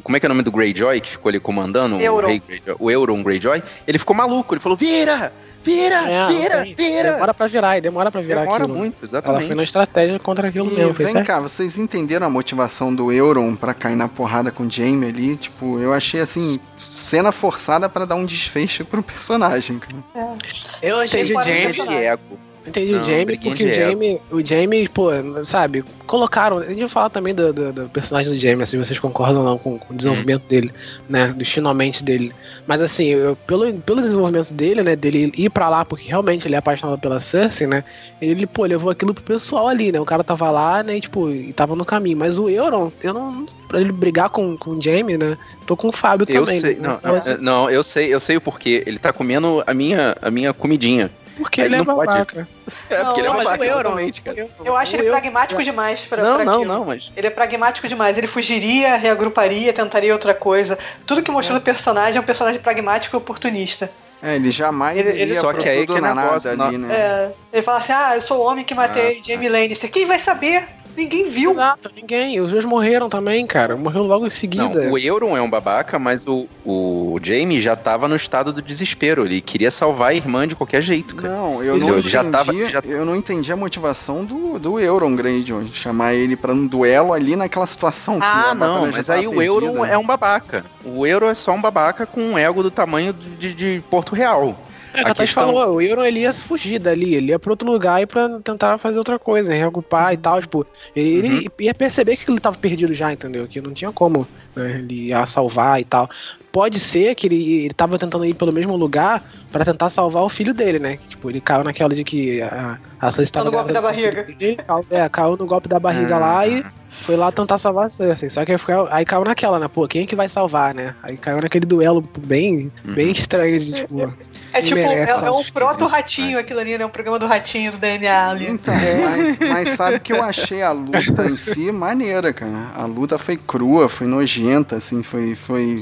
como é que é o nome do Greyjoy que ficou ali comandando? Euron. O, Rei Greyjoy, o Euron Greyjoy. Ele ficou maluco, ele falou: vira! Vira! É, vira! Vira! Demora pra virar, demora pra virar Demora aquilo. muito, exatamente. Ela foi na estratégia contra aquilo e mesmo. Vem certo? cá, vocês entenderam a motivação do Euron pra cair na porrada com o Jaime ali? Tipo, eu achei assim, cena forçada para dar um desfecho pro personagem. É. Eu achei o Jaime. Ego. Entendi não, o Jamie, porque o Jamie, o Jamie, pô, sabe, colocaram. A gente vai falar também do, do, do personagem do Jamie, se assim, vocês concordam ou não com, com o desenvolvimento hum. dele, né? Do finalmente dele. Mas assim, eu, pelo, pelo desenvolvimento dele, né? Dele ir pra lá, porque realmente ele é apaixonado pela Cersei, né? Ele, pô, levou aquilo pro pessoal ali, né? O cara tava lá, né? E, tipo, e tava no caminho. Mas o Euron, eu não. Pra ele brigar com, com o Jamie, né? Tô com o Fábio eu também. Sei, né? não, não, não, eu sei, eu sei o porquê. Ele tá comendo a minha, a minha comidinha. Porque ele, ele é babaca. É, porque não, ele é babaca, exatamente, cara. Eu, eu acho ele pragmático demais pra, não, pra Não, não, mas... Ele é pragmático demais. Ele fugiria, reagruparia, tentaria outra coisa. Tudo que mostrou é. no personagem é um personagem pragmático e oportunista. É, ele jamais ele, ele só que aí que negócio ali, né? É, ele fala assim, ah, eu sou o homem que matei ah, Jamie Lannister. Quem vai saber? Ninguém viu. Exato, ninguém. Os dois morreram também, cara. Morreu logo em seguida. Não, o Euron é um babaca, mas o, o Jamie já tava no estado do desespero. Ele queria salvar a irmã de qualquer jeito, cara. Não, eu não entendi, já tava, já... eu não entendi a motivação do, do Euron Greyjoy. Chamar ele pra um duelo ali naquela situação. Ah, não, mas aí o Euron é um babaca. O Euron é só um babaca com um ego do tamanho de, de Porto Real. É, a questão... falou, o Euron ele ia fugir dali, ele ia pra outro lugar e pra tentar fazer outra coisa, reagrupar e tal, tipo, ele uhum. ia perceber que ele tava perdido já, entendeu? Que não tinha como né, ele ia salvar e tal. Pode ser que ele, ele tava tentando ir pelo mesmo lugar para tentar salvar o filho dele, né? Tipo, ele caiu naquela de que a, a Caiu no golpe da barriga. Dele, caiu, é, caiu no golpe da barriga uhum. lá e foi lá tentar salvar a Cersei. Só que aí, aí caiu naquela, né? Pô, quem é que vai salvar, né? Aí caiu naquele duelo bem, uhum. bem estranho, de, tipo. É tipo, é, é um proto-ratinho aquilo ali, né? Um programa do ratinho do DNA ali. Então, mas, mas sabe que eu achei a luta em si maneira, cara. A luta foi crua, foi nojenta, assim, foi, foi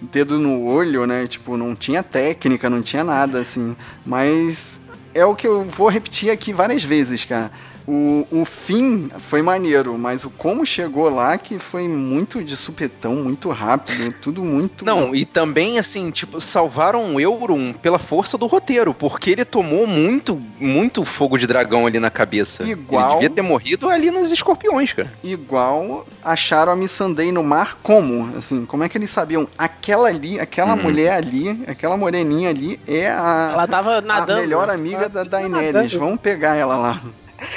dedo no olho, né? Tipo, não tinha técnica, não tinha nada, assim. Mas é o que eu vou repetir aqui várias vezes, cara o, o fim foi maneiro, mas o como chegou lá que foi muito de supetão, muito rápido, tudo muito. Não, e também, assim, tipo, salvaram o Euron pela força do roteiro, porque ele tomou muito, muito fogo de dragão ali na cabeça. Igual. Ele devia ter morrido ali nos escorpiões, cara. Igual acharam a Missandei no mar como? Assim, como é que eles sabiam? Aquela ali, aquela uhum. mulher ali, aquela moreninha ali é a. Ela tava nadando. A melhor amiga da Daenerys. Vamos pegar ela lá.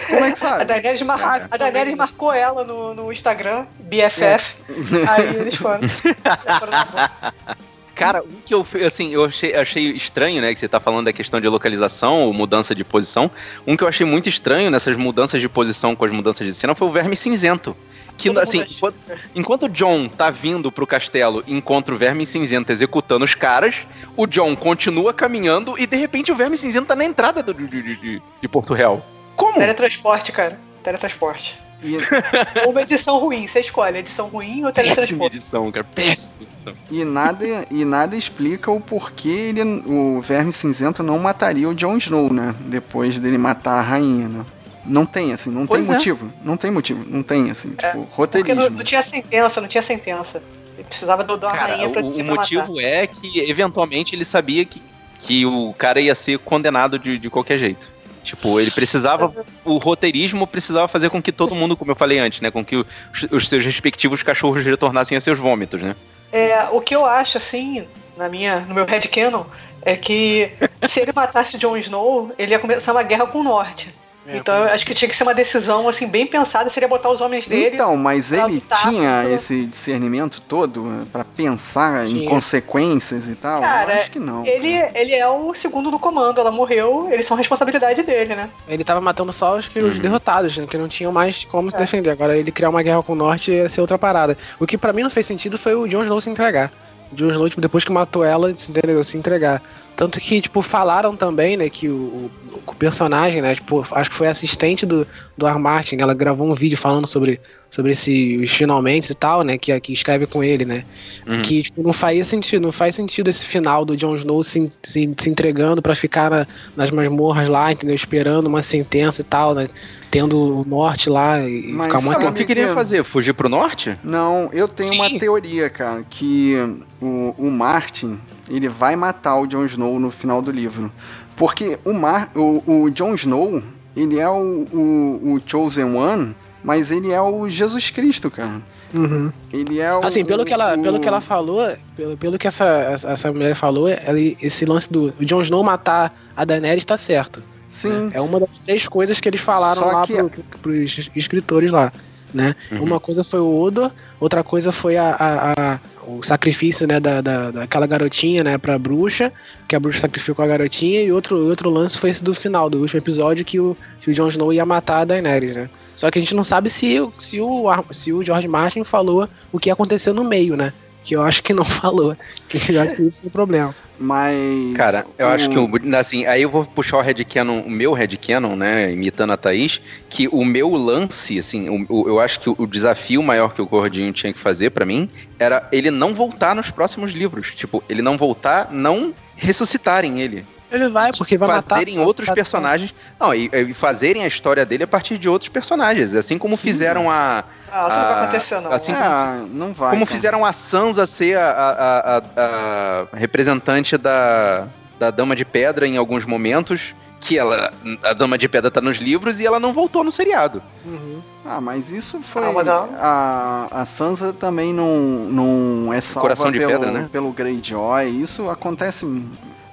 Como é que sabe? A Daenerys, mar... a Daenerys marcou ela no, no Instagram, BFF. É. Aí eles foram. [LAUGHS] Cara, um que eu, assim, eu achei, achei estranho, né, que você tá falando da questão de localização ou mudança de posição. Um que eu achei muito estranho nessas mudanças de posição com as mudanças de cena foi o Verme Cinzento. Que, Todo assim, enquanto, enquanto o John tá vindo pro castelo e encontra o Verme Cinzento executando os caras, o John continua caminhando e de repente o Verme Cinzento tá na entrada do, de, de, de Porto Real. Como? Teletransporte, cara. Teletransporte. E... ou [LAUGHS] uma edição ruim, você escolhe, edição ruim ou teletransporte. Péssima edição, cara, péssima edição. E nada, e nada explica o porquê ele, o Verme Cinzento não mataria o Jon Snow, né? Depois dele matar a rainha, né? Não tem, assim, não pois tem é. motivo. Não tem motivo, não tem, assim, é, tipo, roteirismo. Porque não, não, tinha sentença, não tinha sentença. Ele precisava do, uma cara, rainha pra O, o motivo matar. é que, eventualmente, ele sabia que, que o cara ia ser condenado de, de qualquer jeito. Tipo, ele precisava. O roteirismo precisava fazer com que todo mundo, como eu falei antes, né? Com que os, os seus respectivos cachorros retornassem a seus vômitos, né? É, o que eu acho, assim, na minha, no meu headcanon, é que se ele matasse Jon Snow, ele ia começar uma guerra com o Norte. É, então eu acho que tinha que ser uma decisão assim bem pensada, seria botar os homens dele. Então, mas ele tinha esse discernimento todo eh, para pensar tinha. em consequências e tal? Cara, eu acho que não. Ele, ele é o segundo do comando, ela morreu, eles são responsabilidade dele, né? Ele tava matando só os, que, os uhum. derrotados, né? Que não tinham mais como é. se defender. Agora ele criar uma guerra com o norte ia ser outra parada. O que para mim não fez sentido foi o Jon Snow se entregar. Jon Snow, tipo, depois que matou ela, entendeu? Se entregar. Tanto que, tipo, falaram também, né, que o, o personagem, né, tipo, acho que foi assistente do, do R. Martin, ela gravou um vídeo falando sobre, sobre esse, finalmente e tal, né, que, que escreve com ele, né, uhum. que, tipo, não faz sentido, não faz sentido esse final do Jon Snow se, se, se entregando para ficar na, nas masmorras lá, entendeu, esperando uma sentença e tal, né, tendo o norte lá e Mas ficar muito... o que queria fazer? Fugir pro norte? Não, eu tenho Sim. uma teoria, cara, que o, o Martin ele vai matar o Jon Snow no final do livro. Porque o, Mar, o, o Jon Snow, ele é o, o, o Chosen One, mas ele é o Jesus Cristo, cara. Uhum. Ele é o. Assim, pelo que ela, o... pelo que ela falou, pelo, pelo que essa, essa mulher falou, ela, esse lance do Jon Snow matar a Daenerys tá certo. Sim. É uma das três coisas que eles falaram Só lá que... pro, pros escritores lá. Né? Uhum. Uma coisa foi o Odo, outra coisa foi a, a, a o sacrifício né, da, da, daquela garotinha né, pra bruxa, que a bruxa sacrificou a garotinha, e outro, outro lance foi esse do final, do último episódio, que o, que o Jon Snow ia matar a Daenerys, né? Só que a gente não sabe se, se, o, se o George Martin falou o que aconteceu no meio, né? Que eu acho que não [LAUGHS] falou. Que eu acho que isso é o problema. Mas. Cara, eu o... acho que o, assim, aí eu vou puxar o headcanon, o meu headcanon, né? Imitando a Thaís, que o meu lance, assim, o, o, eu acho que o, desafio maior que o Gordinho tinha que fazer para mim era ele não voltar nos próximos livros. Tipo, ele não voltar, não ressuscitarem ele. Ele vai, porque vai fazerem matar, outros personagens. Não, e, e, fazerem a história dele a partir de outros personagens. Assim como fizeram a. Ah, isso a, não vai acontecer, não. Assim é, como, não vai. Como cara. fizeram a Sansa ser a, a, a, a, representante da, da Dama de Pedra em alguns momentos. Que ela. A Dama de Pedra tá nos livros e ela não voltou no seriado. Uhum. Ah, mas isso foi. Ah, a, a Sansa também não, não é salva Coração de pelo, pedra, né? pelo Greyjoy. Isso acontece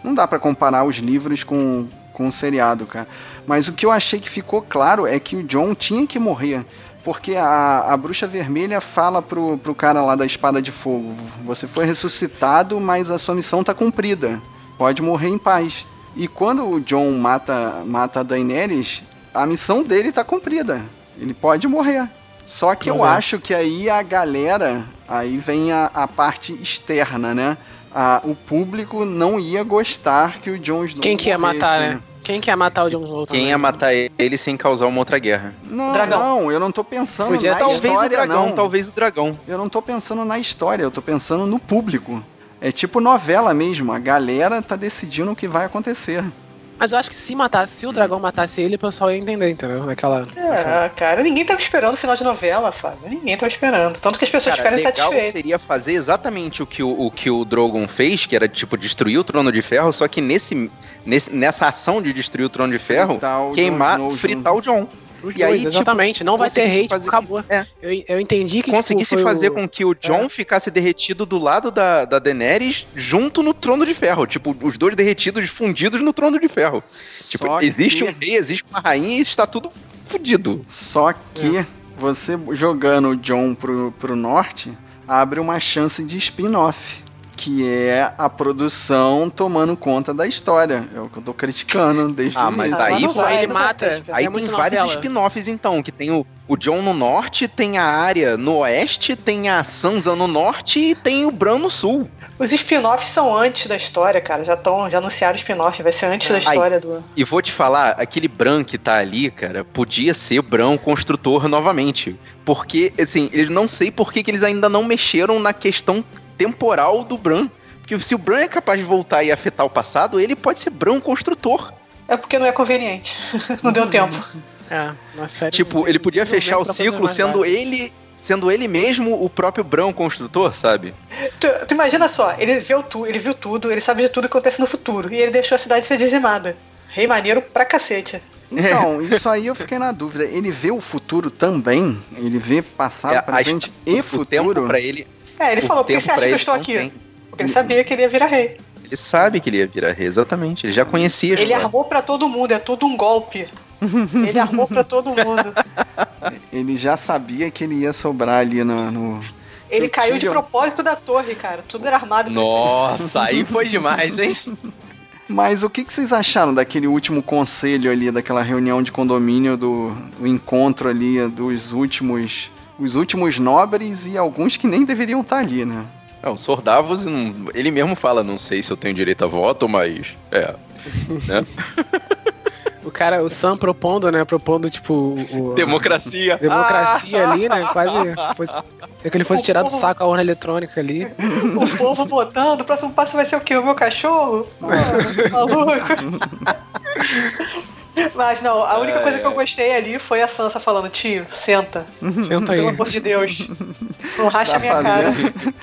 não dá para comparar os livros com, com o seriado, cara. Mas o que eu achei que ficou claro é que o John tinha que morrer. Porque a, a bruxa vermelha fala pro, pro cara lá da espada de fogo: Você foi ressuscitado, mas a sua missão tá cumprida. Pode morrer em paz. E quando o John mata, mata a Daenerys, a missão dele tá cumprida. Ele pode morrer. Só que eu é. acho que aí a galera, aí vem a, a parte externa, né? a, o público não ia gostar que o Jon Snow Quem que ia matar, né? Quem que ia matar o Jon Snow? Quem ia matar ele sem causar uma outra guerra? Não, dragão. não, eu não tô pensando Podia na talvez história, o dragão, não. talvez o dragão. Eu não tô pensando na história, eu tô pensando no público. É tipo novela mesmo, a galera tá decidindo o que vai acontecer. Mas eu acho que se matasse, se o dragão matasse ele, o pessoal ia entender, entendeu? Naquela. É, cara, ninguém tava esperando o final de novela, Fábio. Ninguém tava esperando. Tanto que as pessoas cara, ficaram legal satisfeitas. seria fazer exatamente o que o, o, que o Drogon fez, que era tipo destruir o trono de ferro, só que nesse, nesse nessa ação de destruir o trono de ferro, fritar queimar, fritar o John. Os e dois, aí, tipo, exatamente, tipo, não vai ter hate, fazer acabou. É. Eu, eu entendi que conseguisse tipo, fazer o... com que o John é. ficasse derretido do lado da, da Daenerys junto no trono de ferro, tipo, os dois derretidos fundidos no trono de ferro. Tipo, Só existe que... um rei, existe uma rainha e está tudo fudido. Só que é. você jogando o John pro, pro norte abre uma chance de spin-off que é a produção tomando conta da história. É o que eu tô criticando desde ah, o início. Ah, mas aí vai, ele mata. Aí é tem vários spin-offs então, que tem o, o John no norte, tem a área no oeste, tem a Sansa no norte e tem o Bran no sul. Os spin-offs são antes da história, cara. Já estão, já anunciaram spin-off, vai ser antes da história Aí, do. E vou te falar, aquele Bran que tá ali, cara, podia ser Bran construtor novamente. Porque, assim, eu não sei por que, que eles ainda não mexeram na questão temporal do Bran. Porque se o Bran é capaz de voltar e afetar o passado, ele pode ser Bran construtor. É porque não é conveniente. [LAUGHS] não deu tempo. É, na série. Tipo, ele podia fechar o ciclo sendo ele sendo ele mesmo o próprio Brão construtor, sabe? Tu, tu, imagina só, ele viu, tu, ele viu tudo, ele sabe de tudo que acontece no futuro, e ele deixou a cidade ser dizimada. Rei maneiro pra cacete. Então, isso aí eu fiquei na dúvida. Ele vê o futuro também? Ele vê passado, é, presente e futuro? O tempo pra ele é, ele falou, por que você acha que eu estou aqui? Tem. Porque ele sabia que ele ia virar rei. Ele sabe que ele ia virar rei, exatamente. Ele já conhecia. Ele armou para todo mundo, é tudo um golpe. Ele armou pra todo mundo. [LAUGHS] Ele já sabia que ele ia sobrar ali no. no... Ele caiu de propósito da torre, cara. Tudo era armado. Nossa, aí foi demais, hein? Mas o que, que, vocês acharam daquele último conselho ali, daquela reunião de condomínio, do, do encontro ali dos últimos. Os últimos nobres e alguns que nem deveriam estar ali, né? Não, o Sordavos, ele mesmo fala, não sei se eu tenho direito a voto, mas. É. né? [LAUGHS] O cara, o Sam propondo, né? Propondo, tipo. O, democracia. Democracia ah! ali, né? Quase. Fosse, [LAUGHS] é que ele fosse tirar do saco a urna eletrônica ali. [LAUGHS] O povo votando, o próximo passo vai ser o quê? O meu cachorro? maluco. Mas não, a única é, coisa que eu gostei ali foi a Sansa falando, tio, senta. Senta aí. Pelo amor de Deus. Não racha tá minha fazendo, cara.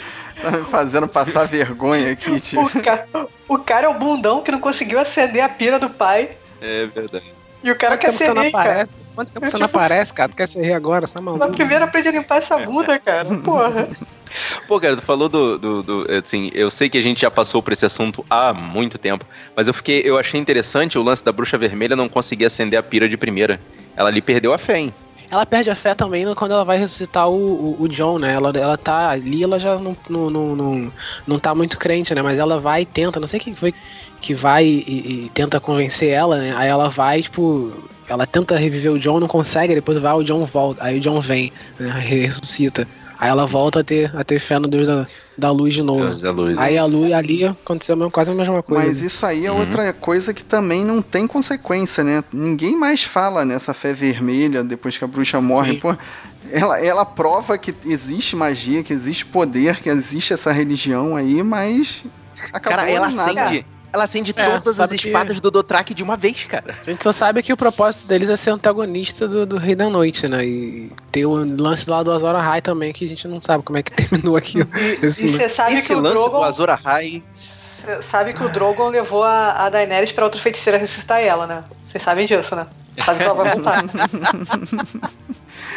Tá me fazendo passar vergonha aqui, tio. O, ca... o cara é o bundão que não conseguiu acender a pira do pai. É verdade. E o cara quer ser rei, cara. Quanto tempo você não [LAUGHS] aparece, cara? Tu quer ser rei agora? Você tá maluco? Na primeira aprende a limpar essa bunda, cara. Porra. Pô, cara, tu falou do, do, do, Assim, eu sei que a gente já passou por esse assunto há muito tempo, mas eu fiquei. Eu achei interessante o lance da bruxa vermelha não conseguir acender a pira de primeira. Ela ali perdeu a fé, hein? Ela perde a fé também quando ela vai ressuscitar o, o, o John, né? Ela, ela tá ali, ela já não, não, não, não, não tá muito crente, né? Mas ela vai e tenta, não sei quem foi que vai e, e, tenta convencer ela, né? Aí ela vai, tipo, ela tenta reviver o John, não consegue, depois vai, o John volta, aí o John vem, né? ressuscita. Aí ela volta a ter, a ter fé no Deus da, da luz de novo. Deus da luz. Aí a luz ali aconteceu mesmo, quase a mesma coisa. Mas isso aí é uhum. outra coisa que também não tem consequência, né? Ninguém mais fala nessa fé vermelha depois que a bruxa morre. Pô, ela, ela prova que existe magia, que existe poder, que existe essa religião aí, mas. Acabou Cara, ela nada. acende ela acende é, todas as espadas que... do Dothraki de uma vez, cara. A gente só sabe que o propósito deles é ser antagonista do, do Rei da Noite, né? E ter o lance lá do Azor Ahai também, que a gente não sabe como é que [LAUGHS] terminou aquilo. E você sabe Esse que o lance Drogon... do Azor Ahai... sabe que o Drogon levou a, a Daenerys pra outra feiticeira ressuscitar ela, né? Vocês sabem disso, né? Sabe que ela vai voltar. [LAUGHS]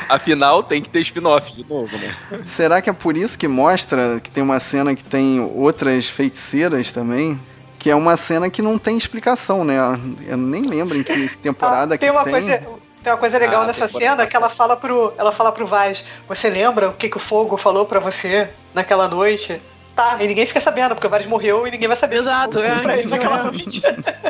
Afinal, tem que ter spin-off de novo, né? Será que é por isso que mostra que tem uma cena que tem outras feiticeiras também? Que é uma cena que não tem explicação, né? Eu nem lembro em que [LAUGHS] temporada ah, tem que uma tem. Coisa, tem uma coisa legal ah, nessa cena que ela fala pro, ela fala pro Vaz, você lembra o que, que o fogo falou para você naquela noite? Tá, e ninguém fica sabendo, porque o Vaz morreu e ninguém vai saber. Exato, é. Pra ele naquela noite.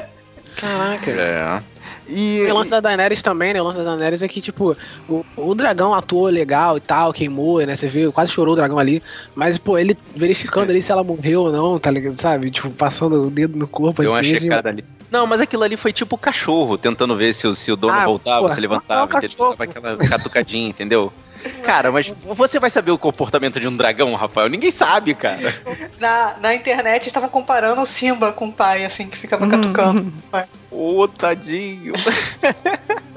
[LAUGHS] Caraca. É. E, o lance da Daenerys também, né? O lance da Daenerys é que, tipo, o, o dragão atuou legal e tal, queimou, né? Você viu, quase chorou o dragão ali. Mas, pô, ele verificando ali se ela morreu ou não, tá ligado? Sabe? Tipo, passando o dedo no corpo Deu assim. uma checada ali. Não, mas aquilo ali foi tipo o cachorro, tentando ver se, se o dono ah, voltava, pô, se levantava, não, aquela [LAUGHS] catucadinha, entendeu? Cara, mas você vai saber o comportamento de um dragão, Rafael? Ninguém sabe, cara. Na, na internet estavam comparando o Simba com o pai, assim, que ficava catucando. Ô, oh, tadinho. [LAUGHS]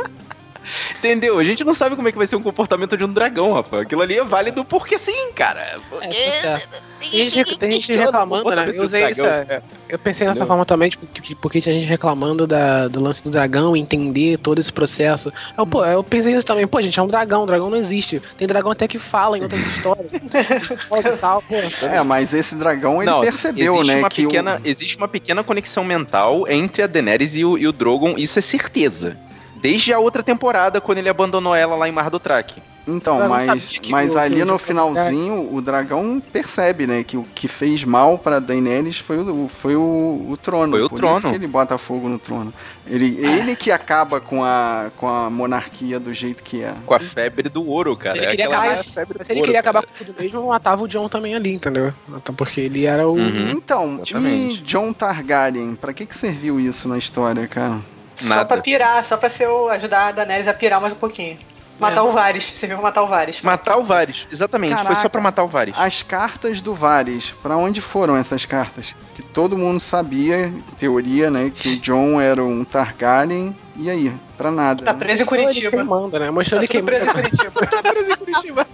Entendeu? A gente não sabe como é que vai ser o comportamento de um dragão, Rafael. Aquilo ali é válido porque sim, cara. Porque... É, tem gente, tem gente reclamando, né? Eu usei isso. É. Eu pensei nessa forma também, tipo, porque tinha gente reclamando da, do lance do dragão, entender todo esse processo. Eu, pô, eu pensei isso também. Pô, gente, é um dragão, o dragão não existe. Tem dragão até que fala em outras histórias. [LAUGHS] tal, é, mas esse dragão, ele não, percebeu, né? Uma que pequena, o... Existe uma pequena conexão mental entre a Daenerys e o, e o Drogon, isso é certeza. Desde a outra temporada, quando ele abandonou ela lá em Mar do Traque. Então, mas, mas o, ali no finalzinho, o dragão percebe, né, que o que fez mal para Daenerys foi o, foi o, o trono. Foi o Por trono. Isso que ele bota fogo no trono. Ele, ele que acaba com a, com a monarquia do jeito que é. Com a febre do ouro, cara. Se ele queria, é acabar, se ele queria acabar com tudo mesmo, matava o John também ali, entendeu? Então, porque ele era o. Uhum. Então, Exatamente. e John Targaryen, para que, que serviu isso na história, cara? Nada. Só pra pirar, só pra ser o, ajudar a Daenerys a pirar mais um pouquinho. Matar é. o Varys. Você viu matar o Varys. Matar o Varys, exatamente. Caraca, foi só pra matar o Varys. As cartas do Varys, pra onde foram essas cartas? Que todo mundo sabia, teoria, né? Que o John era um Targaryen. E aí? Pra nada. Tá preso em Curitiba. Queimando, né? Mostrou tá ele queimando. Preso em Curitiba. [LAUGHS] tá preso em Curitiba.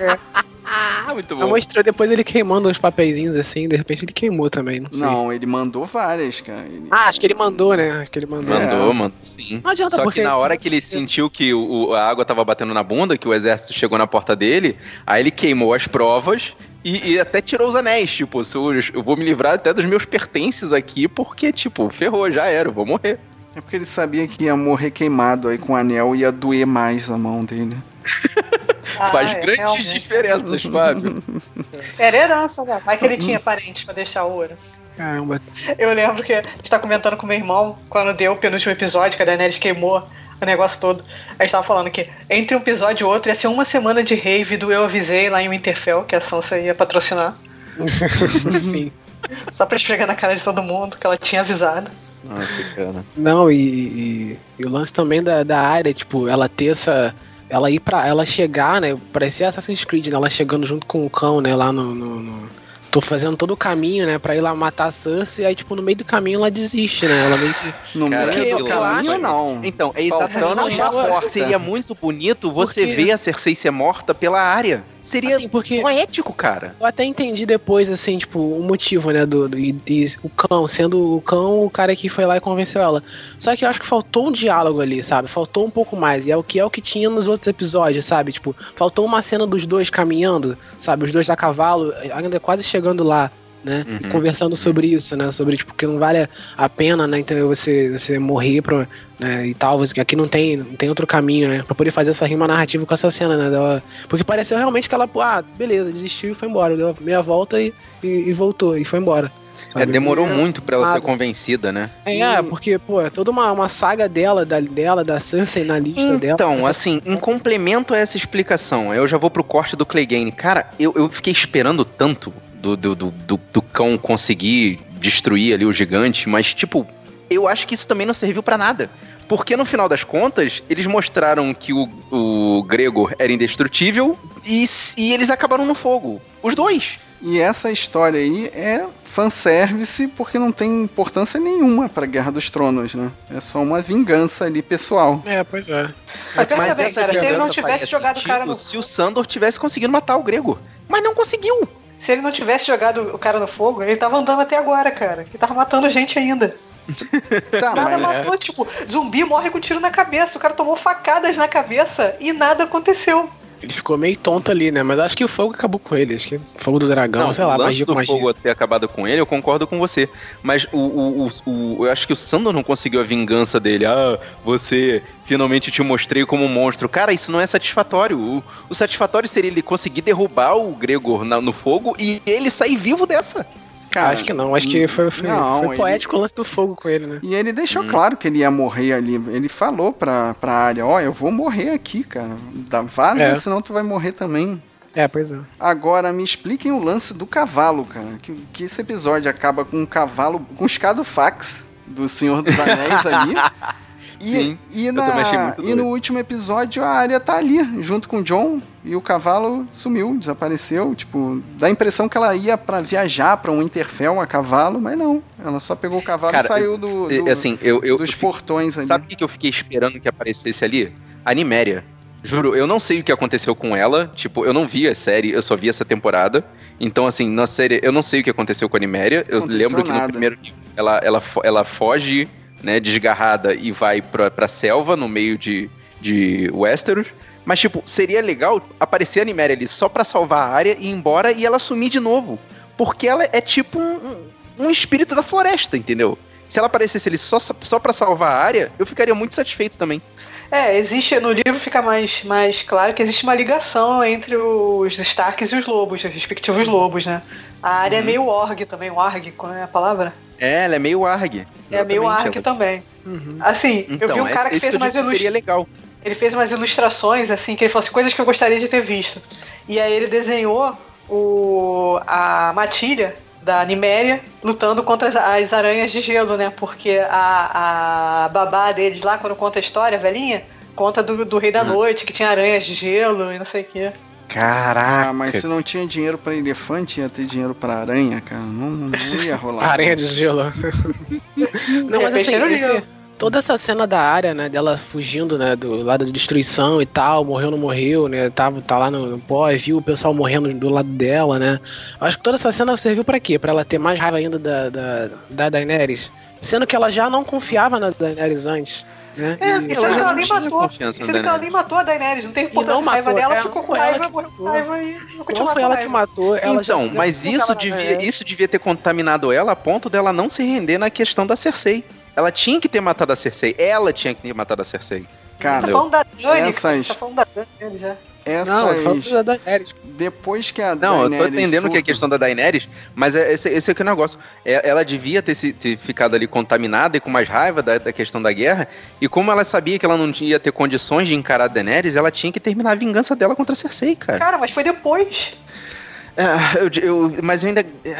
é. Ah, muito bom. Mostrou depois ele queimando uns papeizinhos assim, de repente ele queimou também, não sei. Não, ele mandou várias, cara. Ele... Ah, acho que ele mandou, né? Acho que ele mandou. Mandou, é. mandou sim. Não adianta Só porque... que na hora que ele sentiu que o, a água tava batendo na bunda, que o exército chegou na porta dele, aí ele queimou as provas e, e, até tirou os anéis, tipo, eu, eu vou me livrar até dos meus pertences aqui, porque, tipo, ferrou, já era, eu vou morrer. É porque ele sabia que ia morrer queimado aí com o anel ia doer mais a mão dele. [LAUGHS] Ah, Faz é, grandes realmente. diferenças, Fábio. [LAUGHS] Era herança, né? Vai que ele tinha parente pra deixar ouro. Caramba. Eu lembro que a gente tá comentando com meu irmão quando deu o penúltimo episódio, que a Daenerys queimou o negócio todo. A gente tava falando que entre um episódio e outro ia ser uma semana de rave do Eu Avisei lá em Winterfell, que a Sansa ia patrocinar. [LAUGHS] Sim. Só pra esfregar na cara de todo mundo que ela tinha avisado. Nossa, cara. Não, e, e, e o lance também da, da área, tipo, ela ter essa ela ir para ela chegar, né? Parecia Assassin's Creed, né? Ela chegando junto com o cão, né? Lá no, no, no... Tô fazendo todo o caminho, né, pra ir lá matar a Cersei, e aí, tipo, no meio do caminho ela desiste, né? Ela meio que. No Cara, meio do caminho, acho... não. Então, é exatamente uma porta. Seria muito bonito você ver a Cersei ser morta pela área. Seria assim, porque poético, cara. Eu até entendi depois, assim, tipo, o motivo, né, do, do e, e, o cão, sendo o cão o cara que foi lá e convenceu ela. Só que eu acho que faltou um diálogo ali, sabe? Faltou um pouco mais. E é o que é o que tinha nos outros episódios, sabe? Tipo, faltou uma cena dos dois caminhando, sabe? Os dois a cavalo, ainda quase chegando lá né? Uhum. Conversando sobre isso, né? Sobre, tipo, que não vale a pena, né? Então você, você morrer pra, né? e tal, que aqui não tem, não tem outro caminho, né? Pra poder fazer essa rima narrativa com essa cena, né? Dela, porque pareceu realmente que ela, ah, beleza, desistiu e foi embora. Deu meia volta e, e, e voltou, e foi embora. É, demorou é, muito para ela nada. ser convencida, né? É, porque, pô, é toda uma, uma saga dela, da, dela, da Cersei na lista então, dela. Então, assim, em complemento a essa explicação, eu já vou pro corte do Clegane. Cara, eu, eu fiquei esperando tanto do, do, do, do, do cão conseguir destruir ali o gigante, mas, tipo, eu acho que isso também não serviu para nada. Porque no final das contas, eles mostraram que o, o Gregor era indestrutível e, e eles acabaram no fogo. Os dois. E essa história aí é fanservice porque não tem importância nenhuma pra Guerra dos Tronos, né? É só uma vingança ali pessoal. É, pois é. Mas, Mas bem, cara, se ele não tivesse jogado o cara no... Se o Sandor tivesse conseguido matar o Gregor. Mas não conseguiu. Se ele não tivesse jogado o cara no fogo, ele tava andando até agora, cara. Ele tava matando gente ainda. tá, nada mas... matou, tipo, zumbi morre com tiro na cabeça. O cara tomou facadas na cabeça e nada aconteceu. Ele ficou meio tonto ali, né? Mas acho que o fogo acabou com ele. Acho que o fogo do dragão, não, sei lá, magia do magia. fogo ter acabado com ele, eu concordo com você. Mas o, o, o, o, eu acho que o Sandor não conseguiu a vingança dele. Ah, você finalmente te mostrei como um monstro. Cara, isso não é satisfatório. O, o satisfatório seria ele conseguir derrubar o Gregor na, no fogo e ele sair vivo dessa. Cara, acho que não, acho que foi, foi, não, foi poético ele... o lance do fogo com ele, né? E ele deixou hum. claro que ele ia morrer ali. Ele falou pra, pra área, ó, oh, eu vou morrer aqui, cara. Dá vaza, é. senão tu vai morrer também. É, pois é. Agora, me expliquem o lance do cavalo, cara. Que, que esse episódio acaba com um cavalo, com um fax do Senhor dos Anéis ali. [LAUGHS] E, Sim, e, na, e no último episódio a área tá ali, junto com o John, e o cavalo sumiu, desapareceu. Tipo, dá a impressão que ela ia para viajar para um Interfell a cavalo, mas não. Ela só pegou o cavalo Cara, e saiu do, do assim, eu, eu, dos portões ali. Sabe o que eu fiquei esperando que aparecesse ali? A Niméria. Juro, eu não sei o que aconteceu com ela. Tipo, eu não vi a série, eu só vi essa temporada. Então, assim, na série, eu não sei o que aconteceu com a Niméria. Eu lembro que no primeiro ela, ela, ela foge né, desgarrada e vai pra, pra selva no meio de, de Westeros. Mas, tipo, seria legal aparecer a Niméria ali só pra salvar a área e ir embora e ela sumir de novo. Porque ela é tipo um, um espírito da floresta, entendeu? Se ela aparecesse ali só, só pra salvar a área, eu ficaria muito satisfeito também. É, existe, no livro fica mais, mais claro que existe uma ligação entre os Starks e os lobos, os respectivos lobos, né? A área é uhum. é meio org também, org, qual é a palavra? É, ela é meio ARG. É meio ARG também. Uhum. Assim, então, eu vi um cara que fez umas ilustrações. legal. Ele fez umas ilustrações, assim, que ele falou assim, coisas que eu gostaria de ter visto. E aí ele desenhou o, a matilha da Niméria lutando contra as, as, aranhas de gelo, né? Porque a, a babá deles lá, quando conta a história, a velhinha, conta do, do Rei da uhum. Noite, que tinha aranhas de gelo e não sei o quê. Caraca! Ah, mas se não tinha dinheiro para elefante, ia ter dinheiro para aranha, cara. Não, não ia rolar. [LAUGHS] aranha de gelo. [LAUGHS] não, mas assim, esse, toda essa cena da área, né, dela fugindo, né, do lado da destruição e tal, morreu não morreu, né, tá, tá lá no pó, viu o pessoal morrendo do lado dela, né. Acho que toda essa cena serviu para quê? Para ela ter mais raiva ainda da, da, da Daenerys? Sendo que ela já não confiava na Daenerys antes. Né? É, e sendo que ela nem matou. Sendo que ela nem matou a Daenerys, não tem importância não raiva dela, ficou com raiva, morreu com raiva e continuou Não foi ela que matou, ela Então, mas isso devia, isso devia ter contaminado ela a ponto dela não se render na questão da Cersei. Ela tinha que ter matado a Cersei. Ela tinha que ter matado a Cersei. Cara, tá falando da Dani, tá falando da Dani já essas. Não, da Daenerys. Depois que a Não, Daenerys eu tô entendendo surta... que é a questão da Daenerys, mas é, esse, esse aqui é o negócio. É, ela devia ter, se, ter ficado ali contaminada e com mais raiva da, da, questão da guerra. E como ela sabia que ela não ia ter condições de encarar a Daenerys, ela tinha que terminar a vingança dela contra a Cersei, cara. Cara, mas foi depois. É, eu, eu, mas ainda. É,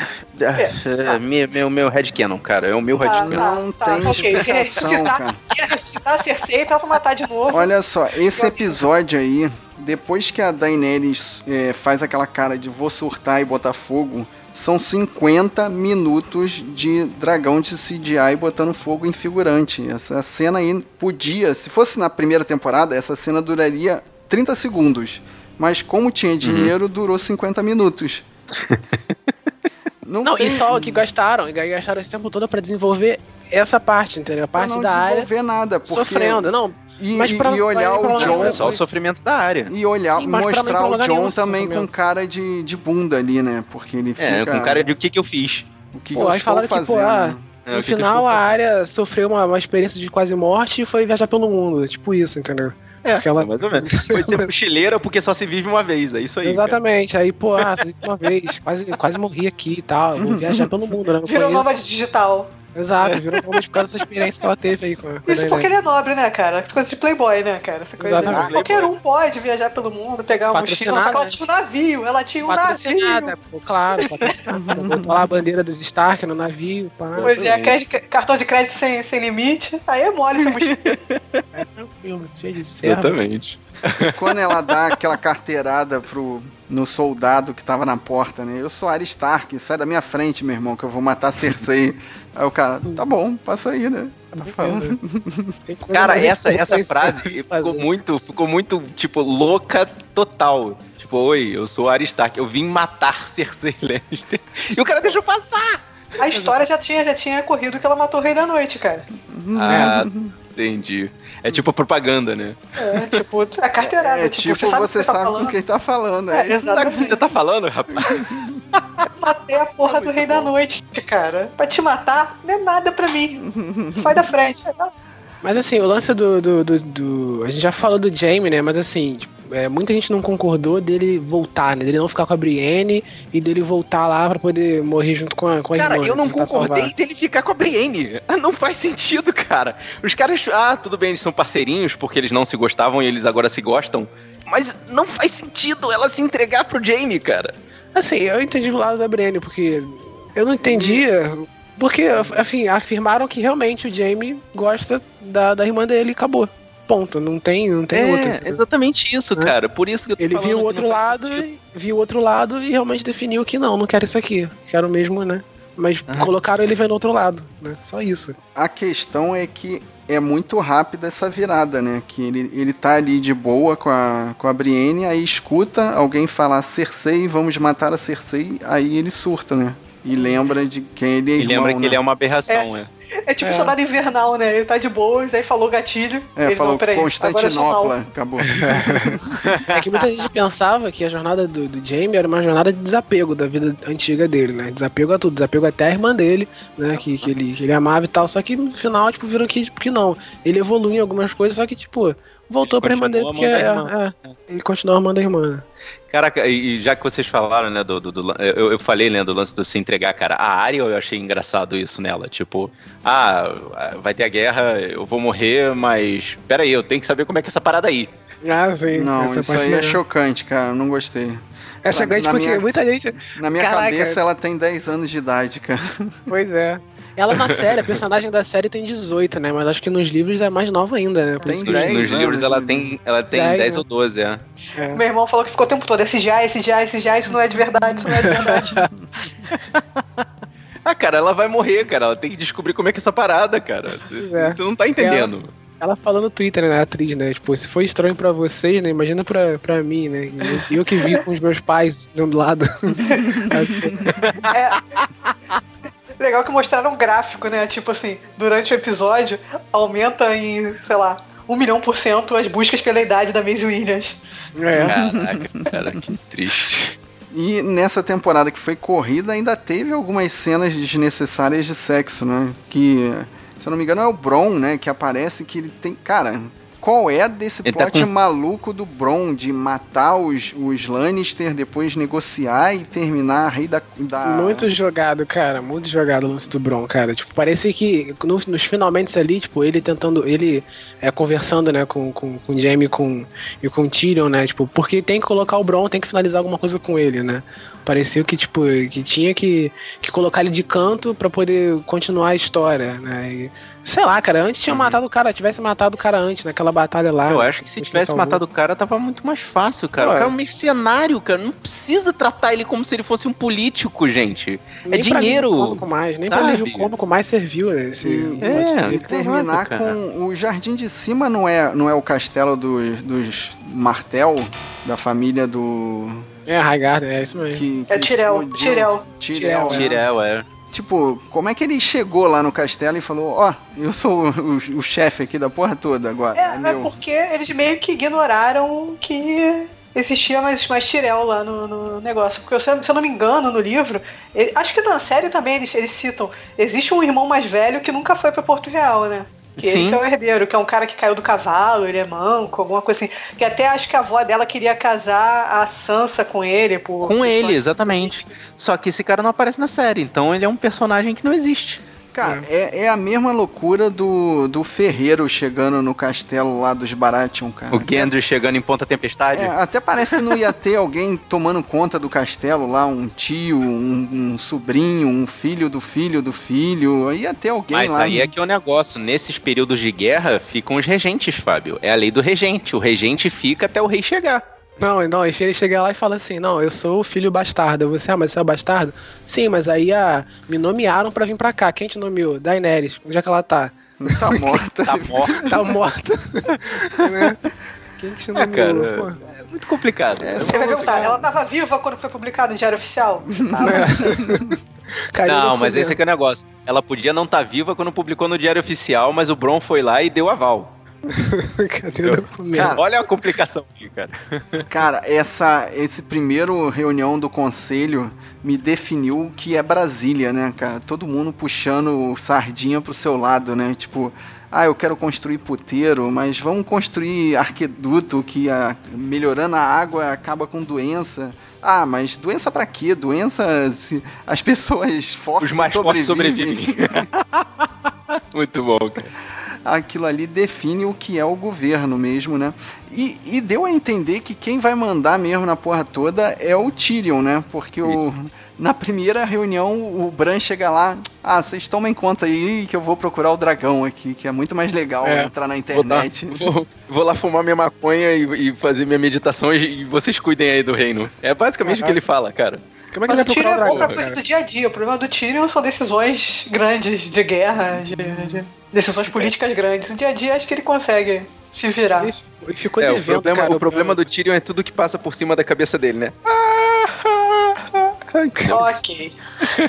é, é meu, meu, meu headcanon, cara. É o meu ah, headcanon. Não tá, tem okay. Se ressuscitar, ressuscitar a Cersei, então pra matar de novo. Olha só, esse episódio aí depois que a Daenerys é, faz aquela cara de vou surtar e botar fogo, são 50 minutos de dragão de CGI botando fogo em figurante. Essa cena aí podia, se fosse na primeira temporada, essa cena duraria 30 segundos. Mas como tinha uhum. dinheiro, uhum. durou 50 minutos. [LAUGHS] Não, não e só que gastaram, gastaram esse tempo todo para desenvolver essa parte, entendeu? A parte da área. Não desenvolver nada, porque... Sofrendo, não. E, mas pra, e olhar o John. É só o sofrimento da área. E olhar, Sim, mostrar o John também com cara de, de bunda ali, né? Porque ele fica. É, com cara de o que, que eu fiz. O que, pô, que eu estou fazendo. Que, pô, ah, é, no final, a área sofreu uma, uma experiência de quase morte e foi viajar pelo mundo. Tipo isso, entendeu? É, Aquela... mais ou menos. Foi ser [LAUGHS] mochileira porque só se vive uma vez, é isso aí. Exatamente. Cara. Aí, pô, ah, uma vez, quase, quase morri aqui e tal. Vou viajar pelo mundo, né? Virou nova digital. Exato, virou nome por causa dessa experiência que ela teve aí com, Isso porque ele é nobre, né, cara? As coisas de Playboy, né, cara? Essa coisa de, ah, qualquer um pode viajar pelo mundo, pegar uma mochila, só que ela tinha um navio, ela tinha um navio. Pô, claro, [LAUGHS] botou lá a bandeira dos Stark no navio. Pá, pois é, crédito, cartão de crédito sem, sem limite, aí é mole essa mochila. [LAUGHS] É tranquilo, cheio de serra. Exatamente. E quando ela dá aquela carteirada pro, no soldado que tava na porta, né? Eu sou Arya Stark, sai da minha frente, meu irmão, que eu vou matar Cersei. Aí o cara, tá bom, passa aí, né? Tá falando. [LAUGHS] Cara, essa, essa frase ficou muito, ficou muito, tipo, louca total. Tipo, oi, eu sou Arya Stark, eu vim matar [LAUGHS] Cersei Lannister. E o cara deixou passar! A história já tinha, já tinha corrido que ela matou o Rei da Noite, cara. Ah, entendi. É tipo propaganda, né? É, tipo, a carteirada. É, tipo, tipo você sabe, você tá sabe com quem tá falando. É, é isso tá, você tá falando, rapaz? [LAUGHS] [LAUGHS] Matei a porra é do Rei bom. da Noite, cara. Pra te matar, não é nada pra mim. Sai da frente. Mas assim, o lance do, do, do, do, A gente já falou do Jamie, né? Mas assim, tipo, é, muita gente não concordou dele voltar, né? Dele não ficar com a Brienne e dele voltar lá pra poder morrer junto com a, com a Cara, irmã, eu não concordei dele ficar com a Brienne. [LAUGHS] Não faz sentido, cara. Os caras. Ah, tudo bem, eles são parceirinhos porque eles não se gostavam e eles agora se gostam. Mas não faz sentido ela se entregar pro Jamie, cara. Assim, eu entendi o lado da Brienne, porque eu não entendia. Porque, enfim, afirmaram que realmente o Jamie gosta da, da irmã dele e acabou ponto, não tem, não tem é, outra. exatamente isso, né? cara. Por isso que eu tô Ele viu o outro lado, viu o outro lado e realmente definiu que não, não quero isso aqui. Quero mesmo, né? Mas ah. colocaram ele vendo outro lado, né? Só isso. A questão é que é muito rápida essa virada, né? Que ele, ele tá ali de boa com a, com a Brienne, aí escuta alguém falar Cersei, vamos matar a Cersei, aí ele surta, né? E lembra de quem ele é irmão, E lembra que né? ele é uma aberração, é. É tipo é. soldado invernal, né? Ele tá de boas, aí falou gatilho. É, ele falou não, Constantinopla, acabou. [LAUGHS] é que muita gente pensava que a jornada do, do Jamie era uma jornada de desapego da vida antiga dele, né? Desapego a tudo, desapego até a irmã dele, né? Que, que, ele, que ele amava e tal. Só que no final, tipo, viram que, tipo, que não. Ele evolui em algumas coisas, só que, tipo, voltou pra irmã dele, porque é, é, ele continua amando a irmã? Caraca, e já que vocês falaram, né, do, do, do eu, eu, falei, né, do lance do se entregar, cara, a área eu achei engraçado isso nela, tipo, ah, vai ter a guerra, eu vou morrer, mas pera aí, eu tenho que saber como é que é essa parada aí. Ah, sim. Não, isso aí é chocante, cara, não gostei. É chocante porque minha, muita gente... Na minha Caraca. cabeça ela tem 10 anos de idade, cara. Pois é. Ela na série, a personagem da série tem 18, né? Mas acho que nos livros é mais nova ainda, né? Tem 10 nos livros ela tem, ela tem 10, 10 né? ou 12, é. é. Meu irmão falou que ficou o tempo todo, esse já, esse já, esse já, isso não é de verdade, isso não é de verdade. [LAUGHS] ah, cara, ela vai morrer, cara. Ela tem que descobrir como é que é essa parada, cara. Você, é. você não tá entendendo. Ela, ela falou no Twitter, né, a atriz, né? Tipo, se foi estranho pra vocês, né? Imagina pra, pra mim, né? Eu, eu que vi com os meus pais do lado. assim. [LAUGHS] é, [LAUGHS] Legal que mostraram um gráfico, né? Tipo assim, durante o episódio, aumenta em, sei lá, um milhão por cento as buscas pela idade da Maisie Williams. É. Caraca, cara, que [LAUGHS] triste. E nessa temporada que foi corrida, ainda teve algumas cenas desnecessárias de sexo, né? Que, se eu não me engano, é o Bron, né? Que aparece que ele tem. Cara, qual é desse Ele plot tá com... maluco do Bron de matar os, os Lannister, depois negociar e terminar a rei da, da. Muito jogado, cara. Muito jogado o lance do Bron, cara. Tipo, parece que nos, nos finalmente ali, tipo, ele tentando. Ele é, conversando, né, com, com, com o Jaime com, e com o Tyrion, né? Tipo, porque tem que colocar o Bron, tem que finalizar alguma coisa com ele, né? Pareceu que, tipo, que tinha que, que colocar ele de canto para poder continuar a história, né? E, sei lá, cara, antes tinha uhum. matado o cara, tivesse matado o cara antes, naquela batalha lá. Eu acho que se tivesse matado o cara, tava muito mais fácil, cara. Pô, o cara é um mercenário, cara. Não precisa tratar ele como se ele fosse um político, gente. É nem é dinheiro. Pra mais, nem sabe? pra corpo com mais serviu esse. E, é, e terminar com o jardim de cima não é, não é o castelo dos, dos Martel, da família do é, Highgarden, é isso mesmo. Que, que é Tirel. Tirel. Tirel, Tirel, é. Tipo, como é que ele chegou lá no castelo e falou: Ó, oh, eu sou o, o, o chefe aqui da porra toda agora? É, é, é porque eles meio que ignoraram que existia mais, mais Tirel lá no, no negócio. Porque, se, se eu não me engano, no livro, ele, acho que na série também eles, eles citam: existe um irmão mais velho que nunca foi para Porto Real, né? Que Sim. ele que é o herdeiro, que é um cara que caiu do cavalo, ele é manco, alguma coisa assim. Que até acho que a avó dela queria casar a Sansa com ele. Por, com por ele, exatamente. Só que esse cara não aparece na série, então ele é um personagem que não existe. Cara, é. é, a mesma loucura do, do Ferreiro chegando no castelo lá dos Baratheon, cara. O Gendry chegando em Ponta Tempestade. É, até parece que não ia ter alguém tomando conta do castelo lá, um tio, um, um, sobrinho, um filho do filho do filho. Ia ter alguém Mas lá. Mas aí é que é o negócio. Nesses períodos de guerra ficam os regentes, Fábio. É a lei do regente. O regente fica até o rei chegar. Não, não, ele chega lá e fala assim, não, eu sou o filho bastardo. Você, ah, mas você é bastardo? Sim, mas aí ah, me nomearam para vir pra cá. Quem te nomeou? Daenerys, onde é que ela tá? Tá [LAUGHS] morta. tá morta. tá morta. [LAUGHS] né? Quem que te nomeou? É, cara, é muito complicado. É, você vai perguntar, ela tava viva quando foi publicado no Diário Oficial? [LAUGHS] não, mas esse aqui é o negócio. Ela podia não estar tá viva quando publicou no Diário Oficial, mas o Bron foi lá e deu aval. [LAUGHS] Cadê o documento? Cara, olha a complicação aqui, cara. [LAUGHS] Cara, essa, esse primeiro reunião do conselho me definiu o que é Brasília, né, cara? Todo mundo puxando sardinha pro seu lado, né? Tipo, ah, eu quero construir puteiro, mas vamos construir arqueduto que a, melhorando a água acaba com doença. Ah, mas doença para quê? Doença as pessoas fortes Os mais sobrevivem. fortes sobrevivem. [LAUGHS] Muito bom, cara aquilo ali define o que é o governo mesmo, né? E, e deu a entender que quem vai mandar mesmo na porra toda é o Tyrion, né? Porque o, na primeira reunião o Bran chega lá, ah, vocês tomem conta aí que eu vou procurar o dragão aqui, que é muito mais legal é, entrar na internet. Vou, dar, [LAUGHS] vou, vou, lá fumar minha maconha e, e, fazer minha meditação e, e, vocês cuidem aí do reino. É basicamente o que ele fala, cara. Como é que Mas o Tyrion é bom pra coisa do dia a dia. O problema do Tyrion são decisões grandes de guerra, de, de decisões políticas grandes. No dia a dia acho que ele consegue se virar. Ele ficou é, devendo, o problema, cara, o problema do Tyrion é tudo que passa por cima da cabeça dele, né? Ah, ok.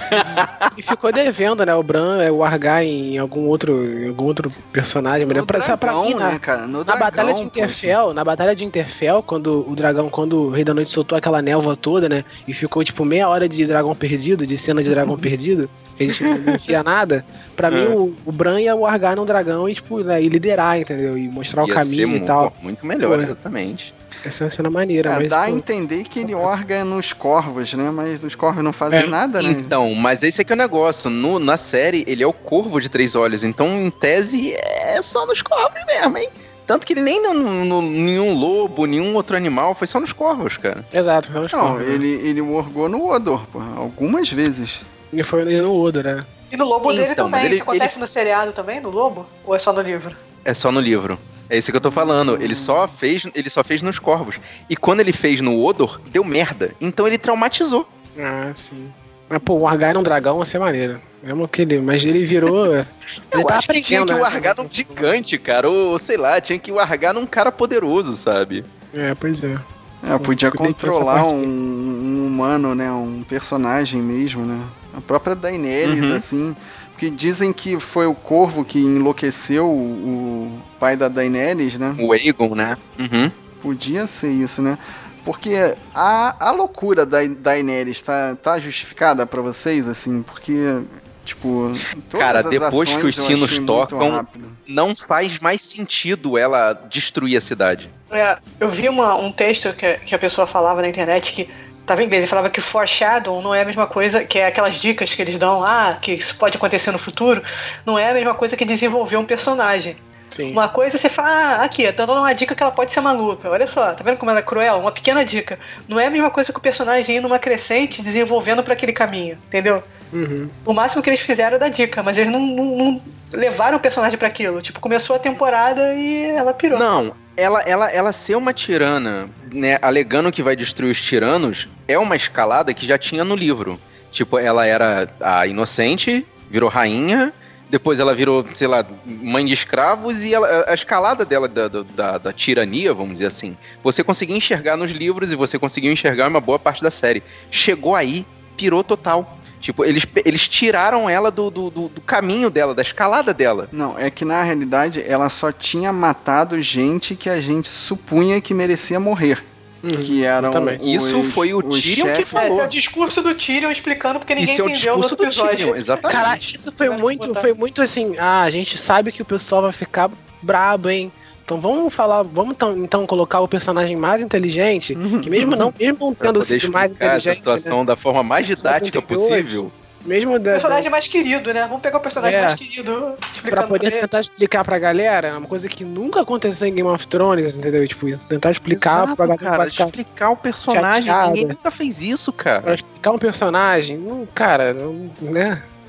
[LAUGHS] e ficou devendo, né? O Bran, é o Argar em algum outro, em algum outro personagem. No pra, dragão, pra mim, na, né, cara? No na dragão, batalha de Interfell, poxa. na batalha de Interfell, quando o dragão, quando o Rei da Noite soltou aquela névoa toda, né? E ficou tipo meia hora de dragão perdido, de cena de dragão [LAUGHS] perdido, a gente não via nada. Pra é. mim, o, o Bran ia o Argar num dragão e, tipo, né, e liderar, entendeu? E mostrar ia o caminho e tal. Muito melhor, Pô, exatamente. Essa é uma cena maneira, é, mas. Dá a entender que ele orga nos corvos, né? Mas os corvos não fazem é. nada, né? Então, mas esse aqui é o negócio. No, na série, ele é o corvo de três olhos. Então, em tese, é só nos corvos mesmo, hein? Tanto que ele nem no, no, nenhum lobo, nenhum outro animal, foi só nos corvos, cara. Exato, foi nos não, corvos. Ele, ele orgou no Odor, pô, algumas vezes. Ele foi no Odor, né? E no lobo então, dele também. Ele, Isso acontece ele... no seriado também, no lobo? Ou é só no livro? É só no livro. É isso que eu tô falando. Ele só fez, ele só fez nos corvos. E quando ele fez no Odor, deu merda. Então ele traumatizou. Ah, sim. Mas, pô, o Argar era um dragão ia ser maneiro. Mesmo que ele, mas ele virou. [LAUGHS] eu ele acho que tinha que o né? Argar num gigante, cara. Ou sei lá, tinha que o Argar num cara poderoso, sabe? É, pois é. É, podia controlar um, um, humano, né? Um personagem mesmo, né? A própria Daenerys, uhum. assim. Que dizem que foi o corvo que enlouqueceu o, o pai da Daenerys, né? O Aegon, né? Uhum. Podia ser isso, né? Porque a, a loucura da Daenerys tá, tá justificada para vocês, assim? Porque, tipo. Cara, depois que os sinos tocam, não faz mais sentido ela destruir a cidade. É, eu vi uma, um texto que, que a pessoa falava na internet que Tava em inglês, ele falava que foreshadow não é a mesma coisa, que é aquelas dicas que eles dão, ah, que isso pode acontecer no futuro, não é a mesma coisa que desenvolver um personagem. Sim. Uma coisa você fala, ah, aqui, tá dando uma dica que ela pode ser maluca. Olha só, tá vendo como ela é cruel? Uma pequena dica. Não é a mesma coisa que o personagem ir numa crescente desenvolvendo para aquele caminho, entendeu? Uhum. O máximo que eles fizeram é dar dica, mas eles não, não, não levaram o personagem para aquilo. Tipo, começou a temporada e ela pirou. Não, ela, ela, ela ser uma tirana, né, alegando que vai destruir os tiranos, é uma escalada que já tinha no livro. Tipo, ela era a inocente, virou rainha, depois ela virou, sei lá, mãe de escravos e ela, a escalada dela da, da, da, tirania, vamos dizer assim, você conseguia enxergar nos livros e você conseguiu enxergar uma boa parte da série. Chegou aí, pirou total. Tipo, eles, eles tiraram ela do, do, do, caminho dela, da escalada dela. Não, é que na realidade ela só tinha matado gente que a gente supunha que merecia morrer. Uhum, que eram os, Isso foi o Tyrion que falou. Esse é o discurso do Tyrion explicando porque ninguém isso entendeu é o discurso no episódio. Tyrion, [LAUGHS] exatamente. Cara, isso foi muito, foi muito assim, ah, a gente sabe que o pessoal vai ficar brabo, hein? Então vamos falar, vamos então, então colocar o personagem mais inteligente, que mesmo não, mesmo não tendo sido mais inteligente. a situação né? da forma mais didática possível. Mesmo o personagem mais querido, né? Vamos pegar o personagem é, mais querido. Pra poder pra tentar explicar pra galera, é uma coisa que nunca aconteceu em Game of Thrones, entendeu? Tipo, tentar explicar Exato, pra cara, explicar o personagem. Chateada. Ninguém nunca fez isso, cara. Pra explicar um personagem, não, cara, não,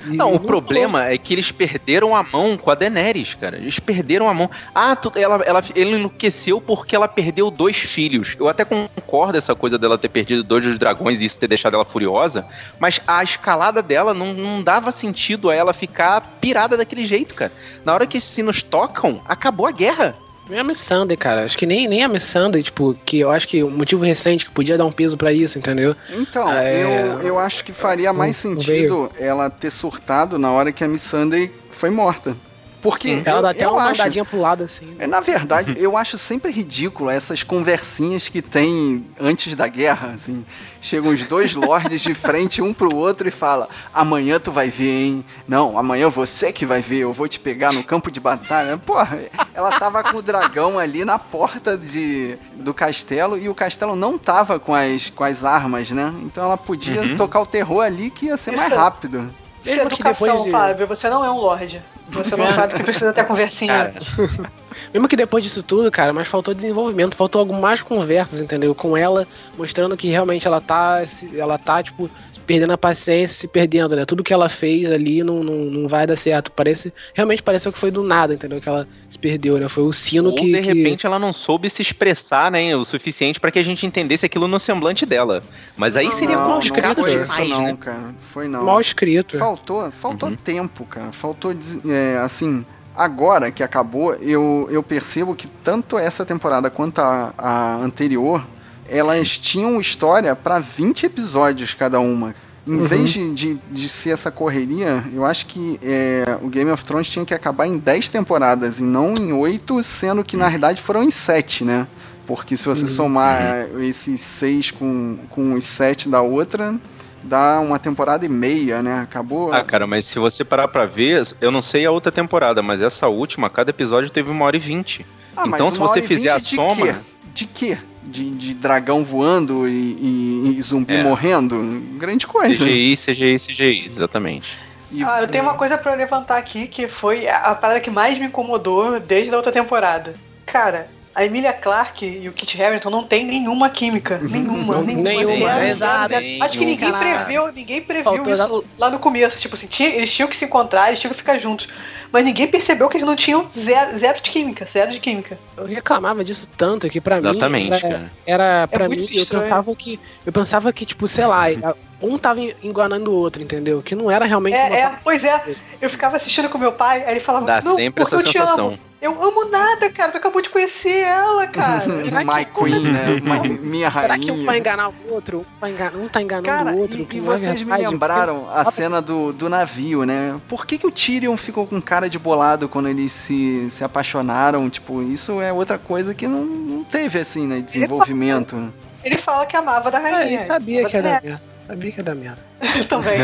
Não, o problema é que eles perderam a mão com a Daenerys, cara. Eles perderam a mão. Ah, tu, ela, ela, ele enlouqueceu porque ela perdeu dois filhos. Eu até concordo essa coisa dela ter perdido dois dos dragões e isso ter deixado ela furiosa, mas a escalada dela não, não dava sentido a ela ficar pirada daquele jeito, cara. Na hora que esses sinos tocam, acabou a guerra. Nem a Missandei, cara. Acho que nem, nem a Missandei, tipo, que eu acho que o motivo recente que podia dar um peso para isso, entendeu? Então, é... eu, eu acho que faria mais sentido ela ter surtado na hora que a Missandei foi morta. Porque Sim, ela dá até uma acho, andadinha pro lado, assim. Né? Na verdade, eu acho sempre ridículo essas conversinhas que tem antes da guerra, assim. Chegam os dois lords de frente um pro outro e fala: "Amanhã tu vai ver, hein? Não, amanhã você que vai ver, eu vou te pegar no campo de batalha". Porra, ela tava com o dragão ali na porta de, do castelo e o castelo não tava com as, com as armas, né? Então ela podia uhum. tocar o terror ali que ia ser Isso mais rápido. Isso é educação, de... Fábio. Você não é um lorde. Você não [LAUGHS] sabe que precisa ter conversinha. Mesmo que depois disso tudo, cara, mas faltou desenvolvimento, faltou algumas conversas, entendeu? Com ela, mostrando que realmente ela tá, ela tá, tipo, perdendo a paciência, se perdendo, né? Tudo que ela fez ali não, não, não vai dar certo. Parece, realmente pareceu que foi do nada, entendeu? Que ela se perdeu, né? Foi o sino Ou, que. de repente que... ela não soube se expressar, né? O suficiente para que a gente entendesse aquilo no semblante dela. Mas aí não, seria não, mal escrito não foi demais, isso, não, né? cara. Foi não. Mal escrito. Faltou, faltou uhum. tempo, cara. Faltou, é, assim agora que acabou, eu, eu percebo que tanto essa temporada quanto a, a anterior, elas tinham história para 20 episódios cada uma. Em uhum. vez de, de, de, ser essa correria, eu acho que é, o Game of Thrones tinha que acabar em 10 temporadas e não em 8, sendo que na verdade foram em 7, né? Porque se você uhum. somar uhum. esses 6 com, com os 7 da outra, dá uma temporada e meia, né? Acabou. Ah, cara, mas se você parar pra ver, eu não sei a outra temporada, mas essa última, cada episódio teve uma hora e vinte. Ah, então, se você fizer a soma. Quê? De quê? De, de dragão voando e, e, e zumbi é. morrendo? Grande coisa. CGI, CGI, CGI, exatamente. E... Ah, eu tenho uma coisa para levantar aqui que foi a parada que mais me incomodou desde a outra temporada. Cara, a Emilia Clarke e o Kit Harington não tem nenhuma química. Nenhuma, nenhuma. nenhuma exato. Acho que ninguém preveu, ninguém previu isso lá no começo. Tipo assim, tinha, eles tinham que se encontrar, eles tinham que ficar juntos. Mas ninguém percebeu que eles não tinham zero, zero de química, zero de química. Eu reclamava disso tanto que para mim. Exatamente, era, cara. Era, pra é mim, eu pensava que. Eu pensava que, tipo, sei lá, [LAUGHS] um tava enganando o outro, entendeu? Que não era realmente. É, é pois é. Eu ficava assistindo com meu pai, aí ele falava. Dá sempre essa sensação. Eu amo nada, cara. Tu acabou de conhecer ela, cara. [LAUGHS] My Queen, né? My, minha rainha. Será que um vai enganar o outro? Um, vai enganar, um tá enganando cara, o outro? E, e vocês me lembraram a cena do, do navio, né? Por que, que o Tyrion ficou com cara de bolado quando eles se, se apaixonaram? Tipo, isso é outra coisa que não, não teve, assim, né? Desenvolvimento. Ele fala, que amava da rainha. É, ele sabia que era merda. [LAUGHS] [LAUGHS] Sabia que era merda. Também.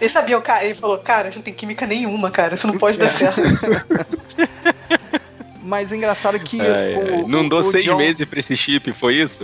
Eles sabiam, cara. Ele falou, cara, a gente não tem química nenhuma, cara. Isso não pode dar [LAUGHS] certo. Mas é engraçado que. o, não dou seis John... meses pra esse chip, foi isso?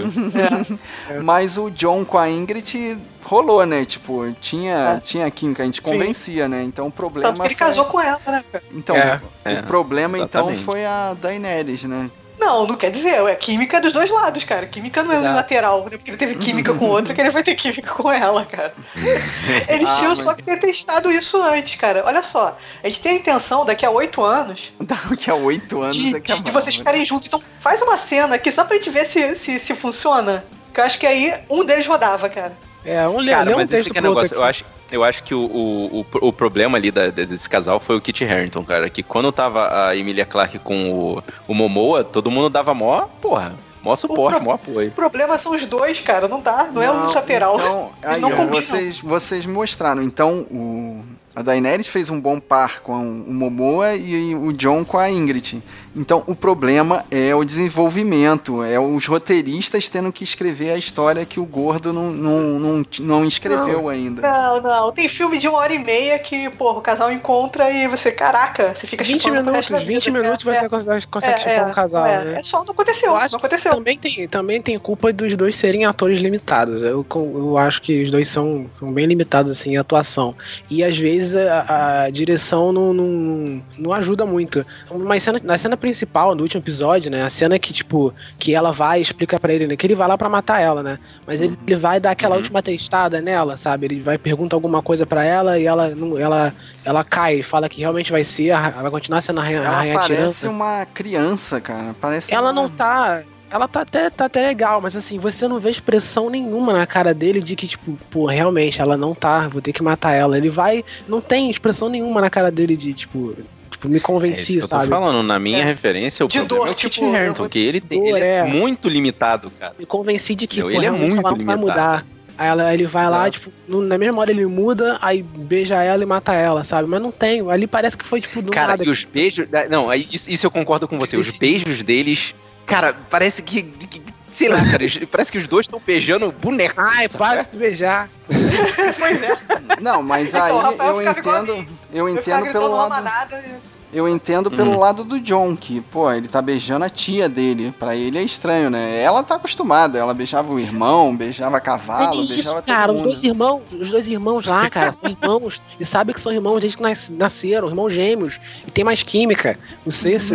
É. Mas o John com a Ingrid rolou, né? Tipo, tinha, é. tinha química, a gente convencia, Sim. né? Então o problema. Tanto que ele foi... casou com ela, né? Então, é, o é, problema exatamente. então foi a Daenerys, né? Não, não quer dizer, é química dos dois lados, cara. Química não é unilateral, né? Porque ele teve química com outra, que ele vai ter química com ela, cara. [LAUGHS] Eles ah, tinham mas... só que ter testado isso antes, cara. Olha só, a gente tem a intenção daqui a oito anos. [LAUGHS] Daqui a oito anos de, é que de, de vocês ficarem juntos. Então faz uma cena aqui só pra gente ver se, se, se funciona. Que eu acho que aí um deles rodava, cara. É, um Cara, mas esse aqui é negócio, eu acho, eu acho que o, o, o, o, problema ali da, desse casal foi o Kit Harington, cara. Que quando tava a Emilia Clarke com o, o Momoa, todo mundo dava mó, porra, Mó suporte, pro... mó apoio. O problema são os dois, cara. Não dá. Não, não é um lateral. Então, [LAUGHS] aí, não vocês, vocês mostraram. Então, o, a Daenerys fez um bom par com o Momoa e o John com a Ingrid. Então, o problema é o desenvolvimento, é os roteiristas tendo que escrever a história que o gordo não, não, não, não escreveu não, ainda. Não, não. Tem filme de uma hora e meia que, porra, o casal encontra e você, caraca, você fica 20 minutos, 20 minutos você é, consegue, é, é, um casal, é, né? É só, não aconteceu, não aconteceu. Também tem, também tem culpa dos dois serem atores limitados. Eu, eu acho que os dois são, são bem limitados, assim, em atuação. E, às vezes, a, a direção não, não, não ajuda muito. Mas cena, na cena principal, no último episódio, né? A cena que, tipo, que ela vai e explica para ele, né? Que ele vai lá para matar ela, né? Mas ele, ele vai dar aquela uhum. última testada nela, sabe? Ele vai perguntar alguma coisa para ela e ela, ela, ela cai, fala que realmente vai ser, vai continuar sendo a rainha, ela a rainha parece uma criança, cara. Parece ela uma... não tá ela tá até, tá até legal, mas assim, você não vê expressão nenhuma na cara dele de que, tipo, pô, realmente, ela não tá, vou ter que matar ela. Ele vai. Não tem expressão nenhuma na cara dele de, tipo, Tipo, me convenci, é sabe? Eu tô falando, na minha é. referência, o de problema dor, é o Kit tipo, Harington, que ele, tem, dor, ele é, é, muito limitado, cara. Me convenci de que, pô, ele é muito limitado. vai mudar. Aí ela, ele vai lá, tipo, na mesma hora ele muda, aí beija ela e mata ela, sabe? Mas não tem. Ali parece que foi, tipo, do Cara, nada. e os beijos. Não, isso, isso eu concordo com você. Os beijos deles. Cara, parece que, que sei lá, cara, parece que os dois estão beijando boneco. Ai, para de beijar. pois é. Não, mas então, aí eu entendo, eu entendo pelo lado. Manada, eu entendo pelo uhum. lado do John, que, pô, ele tá beijando a tia dele. Pra ele é estranho, né? Ela tá acostumada. Ela beijava o irmão, beijava cavalo, é isso, beijava cara, todo mundo. os dois irmãos, os dois irmãos lá, cara, são irmãos. E sabe que são irmãos desde que nasceram, irmãos gêmeos. E tem mais química. Não sei se.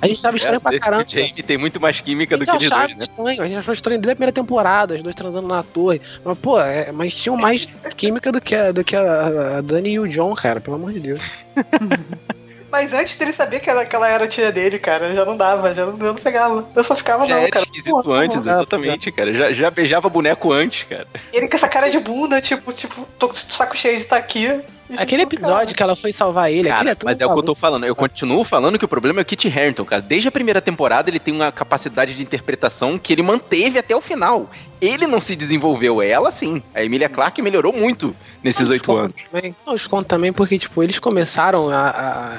a gente tava estranho é, pra caramba. Jamie tem muito mais química do que eles dois, né? Estranho. A gente achou estranho desde a primeira temporada, os dois transando na torre. Mas, pô, é, mas tinham mais química do que, a, do que a, a Dani e o John, cara, pelo amor de Deus. [LAUGHS] Mas antes dele saber que ela, que ela era tia dele, cara, já não dava, já não, eu não pegava. Eu só ficava já não, era cara. esquisito Pô, antes, exatamente, cara. Já, já beijava boneco antes, cara. Ele com essa cara de bunda, tipo, tipo, tô com saco cheio de estar tá aqui. Aquele episódio que ela foi salvar ele, cara, é mas é o que eu tô falando. Eu continuo falando que o problema é o Kit Harington, cara. Desde a primeira temporada ele tem uma capacidade de interpretação que ele manteve até o final. Ele não se desenvolveu, ela sim. A Emilia Clarke melhorou muito nesses oito anos. Também. Não, os conto também porque, tipo, eles começaram a,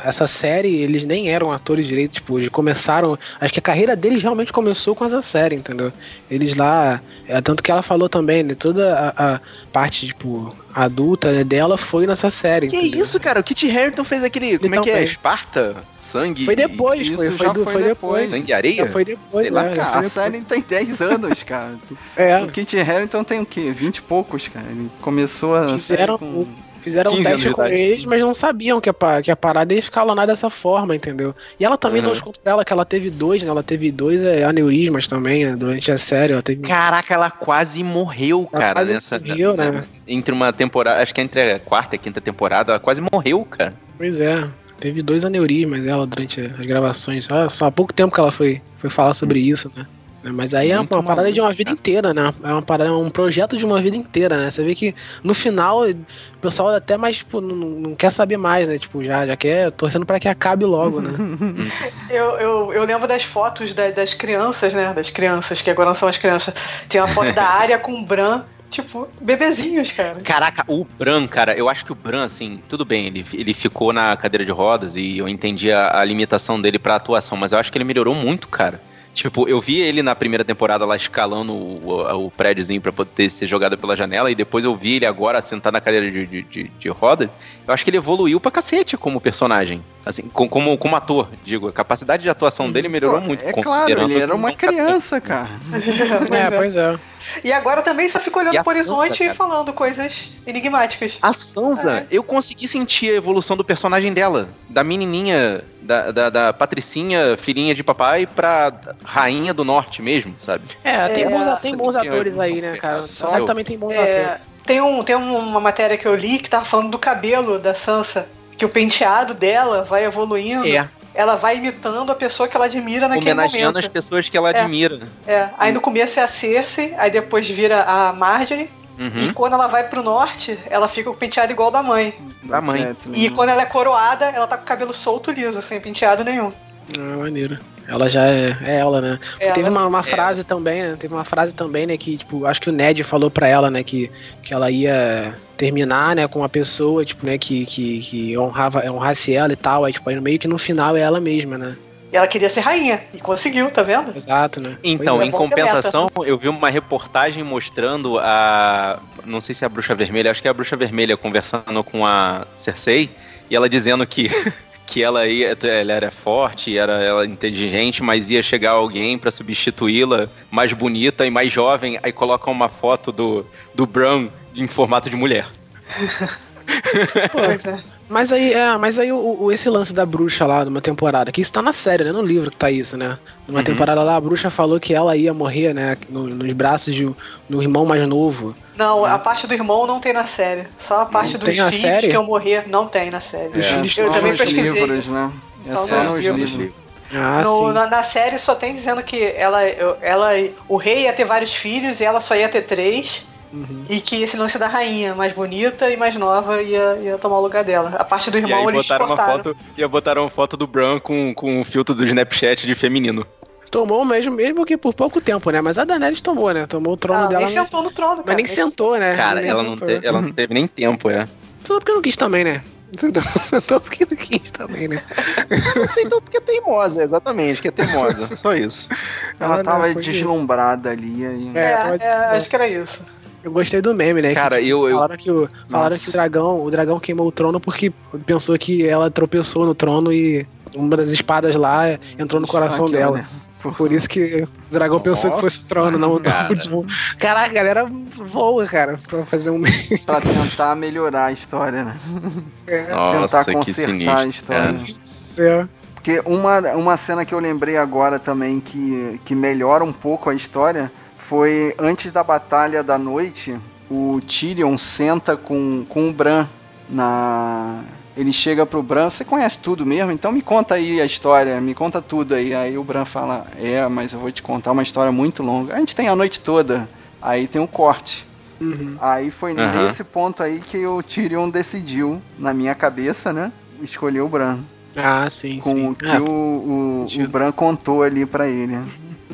a, essa série, eles nem eram atores direito, tipo, eles começaram. Acho que a carreira deles realmente começou com essa série, entendeu? Eles lá. É, tanto que ela falou também, né? Toda a, a parte, tipo, adulta né, dela foi nessa série. Que entendeu? isso, cara? O Kit Harington fez aquele. Ele como é que é? Esparta? Sangue? Foi depois, isso foi, foi, do, foi depois. Sangue e areia? Já foi depois, Sei lá, né, cara, A série tem 10 [LAUGHS] anos, cara. é. O Kit Harington tem o quê? 20 e poucos, cara. Ele começou a. Fizeram com... Fizeram um teste com eles, mas não sabiam que a, que a parada ia escalonar dessa forma, entendeu? E ela também uhum. não escutou ela que ela teve dois, né? Ela teve dois é, aneurismas também, né? Durante a série. Ela teve... Caraca, ela quase morreu, ela cara. Quase nessa, morreu, né? Entre uma temporada, acho que entre a quarta e a quinta temporada, ela quase morreu, cara. Pois é. Teve dois aneurismas ela durante as gravações. Só, só há pouco tempo que ela foi, foi falar sobre isso, né? Mas aí é uma, uma parada de uma vida inteira, né? É uma parada, um projeto de uma vida inteira, né? Você vê que no final o pessoal até mais, tipo, não, não quer saber mais, né? Tipo, já, já quer torcendo para que acabe logo, né? [LAUGHS] eu, eu, eu lembro das fotos da, das crianças, né? Das crianças, que agora não são as crianças. Tem uma foto da área com o Bran tipo, bebezinhos, cara. Caraca, o Bran, cara, eu acho que o Bran, assim, tudo bem, ele, ele ficou na cadeira de rodas e eu entendi a, a limitação dele pra atuação, mas eu acho que ele melhorou muito, cara. Tipo, eu vi ele na primeira temporada lá escalando o, o, o prédiozinho pra poder ser jogado pela janela, e depois eu vi ele agora sentar na cadeira de, de, de, de roda. Eu acho que ele evoluiu pra cacete como personagem. Assim, com, como, como ator, digo. A capacidade de atuação dele melhorou Pô, muito. É claro, ele era uma criança, cara. [LAUGHS] é, pois é. E agora também só fica olhando pro horizonte Sansa, e falando coisas enigmáticas. A Sansa, é. eu consegui sentir a evolução do personagem dela. Da menininha, da, da, da, Patricinha, filhinha de papai, pra rainha do norte mesmo, sabe? É, tem, é, bons, tem bons atores aí, né, cara? Só também tem bons é, atores. Tem, um, tem uma matéria que eu li que tava falando do cabelo da Sansa. Que o penteado dela vai evoluindo. É ela vai imitando a pessoa que ela admira naquele Homenageando as pessoas que ela é, admira. É. Aí no começo é a Cersei, aí depois vira a Marjorie. Uhum. E quando ela vai pro norte, ela fica com o penteado igual da mãe. Da mãe. E quando ela é coroada, ela tá com o cabelo solto liso, sem penteado nenhum. Ah, maneiro. Ela já é, é ela, né? Ela, Teve uma, uma é. frase também, né? Teve uma frase também, né? Que, tipo, acho que o Ned falou pra ela, né? Que, que ela ia terminar, né? Com uma pessoa, tipo, né? Que, que, que honrava, honrasse ela e tal. Aí, tipo, aí meio que no final é ela mesma, né? E ela queria ser rainha. E conseguiu, tá vendo? Exato, né? Então, é, em compensação, eu vi uma reportagem mostrando a. Não sei se é a Bruxa Vermelha, acho que é a Bruxa Vermelha conversando com a Cersei. E ela dizendo que [LAUGHS] que ela ia, ela era forte, era ela inteligente, mas ia chegar alguém para substituí-la, mais bonita e mais jovem, aí colocam uma foto do, do Bran em formato de mulher. [LAUGHS] pois é. Mas aí, é, mas aí o, o, esse lance da bruxa lá numa temporada, que isso tá na série, né? No livro que tá isso, né? Numa uhum. temporada lá, a bruxa falou que ela ia morrer, né? No, nos braços de, do irmão mais novo. Não, a parte do irmão não tem na série. Só a parte não dos filhos série? que eu morrer não tem na série. É. Eu também pesquisei. Livros, né? É só, só nos livros. livros. Ah, no, na, na, série só tem dizendo que ela, ela, o rei ia ter vários filhos e ela só ia ter três. Uhum. E que esse lance da rainha, mais bonita e mais nova, ia, ia tomar o lugar dela. A parte do irmão e aí eles botaram cortaram. uma foto Ia botar uma foto do Bran com, com um filtro do Snapchat de feminino. Tomou mesmo, mesmo que por pouco tempo, né? Mas a Daenerys tomou, né? Tomou o trono ah, dela. Nem sentou no trono, cara. Mas nem sentou, né? Cara, ela não, teve, ela não teve nem tempo, é. Só porque não quis também, né? Sentou porque não quis também, né? [LAUGHS] Sentou porque é teimosa, exatamente, que é teimosa. Só isso. Ela ah, tava deslumbrada ali. Aí... É, é, é, acho que era isso. Eu gostei do meme, né? Cara, que, eu, eu. Falaram, que, o, falaram que o dragão, o dragão queimou o trono porque pensou que ela tropeçou no trono e uma das espadas lá entrou no coração dela. Né? Por isso que o dragão Nossa, pensou que fosse o trono, não cara. o Caraca, a galera voa, cara, pra fazer um. [LAUGHS] Pra tentar melhorar a história, né? É. Nossa, tentar consertar a história. É. Porque uma, uma cena que eu lembrei agora também que, que melhora um pouco a história foi antes da batalha da noite, o Tyrion senta com, com o Bran na. Ele chega pro Bran, você conhece tudo mesmo, então me conta aí a história, me conta tudo aí. Aí o Bran fala, é, mas eu vou te contar uma história muito longa. A gente tem a noite toda, aí tem um corte. Uhum. Aí foi uhum. nesse ponto aí que o Tyrion decidiu, na minha cabeça, né, escolher o Bran. Ah, sim, com sim. o que ah, o, o, o Bran contou ali para ele.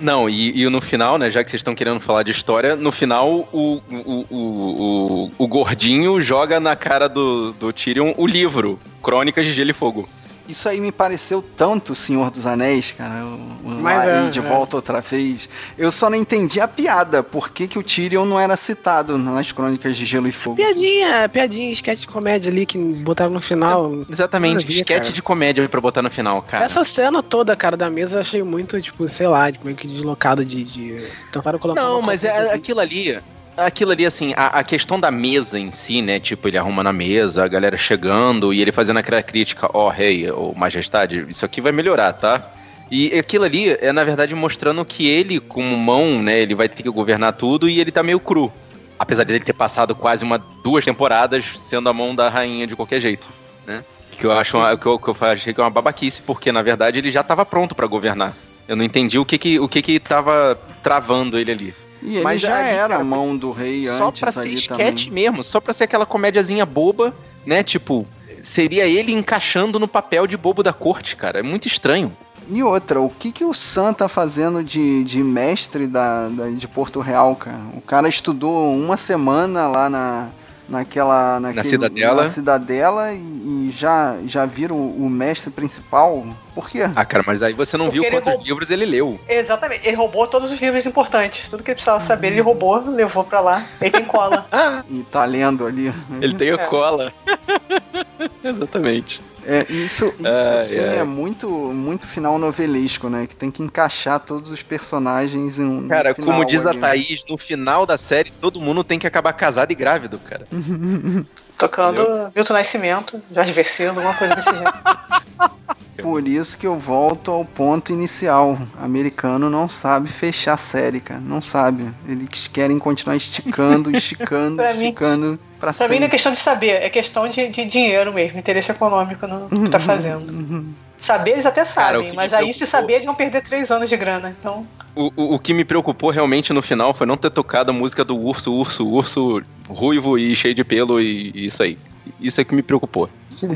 Não, e, e, no final, né, já que vocês estão querendo falar de história, no final o, o, o, o, o gordinho joga na cara do, do Tyrion o livro, Crônicas de Gelo e Fogo. Isso aí me pareceu tanto Senhor dos Anéis, cara. O, Mas é, de é. volta outra vez. Eu só não entendi a piada. Por que, que o Tyrion não era citado nas crônicas de Gelo e Fogo? Piadinha, piadinha, esquete de comédia ali que botaram no final. É, exatamente, esquete de comédia pra botar no final, cara. Essa cena toda, cara, da mesa eu achei muito, tipo, sei lá, meio que deslocado de. de... Tentaram colocar. Não, mas é, aquilo ali aquilo ali, assim, a, a, questão da mesa em si, né? Tipo, ele arruma na mesa, a galera chegando e ele fazendo aquela crítica, ó, oh, rei, ou majestade, isso aqui vai melhorar, tá? E aquilo ali é, na verdade, mostrando que ele, como mão, né, ele vai ter que governar tudo e ele tá meio cru. Apesar dele ter passado quase uma duas temporadas sendo a mão da rainha de qualquer jeito, né? Que eu acho uma, que eu, que eu achei que é uma babaquice, porque na verdade ele já estava pronto para governar. Eu não entendi o que que, o que, que tava travando ele ali. E ele Mas já ali, era cara, a mão do rei só antes pra ser sketch mesmo, só pra ser aquela comédiazinha boba, né? Tipo, seria ele encaixando no papel de bobo da corte, cara. É muito estranho. E outra, o que, que o Sam tá fazendo de, de mestre da, da, de Porto Real, cara? O cara estudou uma semana lá na, naquela, naquele, na cidadela, na cidadela e, e, já, já vira o, o, mestre principal. Por quê? Ah, cara, mas aí você não Porque viu quantos roubou... livros ele leu. Exatamente, ele roubou todos os livros importantes. Tudo que ele precisava saber, ele roubou, levou pra lá. Ele tem cola. [LAUGHS] e tá lendo ali. Ele tem é. cola. [LAUGHS] Exatamente. É, isso isso ah, sim é. é. muito, muito final novelesco, né? Que tem que encaixar todos os personagens em Cara, como diz ali, a Thaís, no final da série todo mundo tem que acabar casado e grávido, cara. Tocando Entendeu? Milton Nascimento, Jorge Versilo, alguma coisa desse [LAUGHS] jeito. Por isso que eu volto ao ponto inicial. O americano não sabe fechar a série, cara. Não sabe. Eles querem continuar esticando, [LAUGHS] esticando, pra esticando. Mim, pra, pra mim não é questão de saber, é questão de, de dinheiro mesmo, interesse econômico no que tá fazendo. Saber eles até sabem, Cara, mas aí se saber eles vão perder três anos de grana, então... O, o, o, que me preocupou realmente no final foi não ter tocado a música do urso, urso, urso, ruivo e cheio de pelo e, e isso aí. Isso é que me preocupou.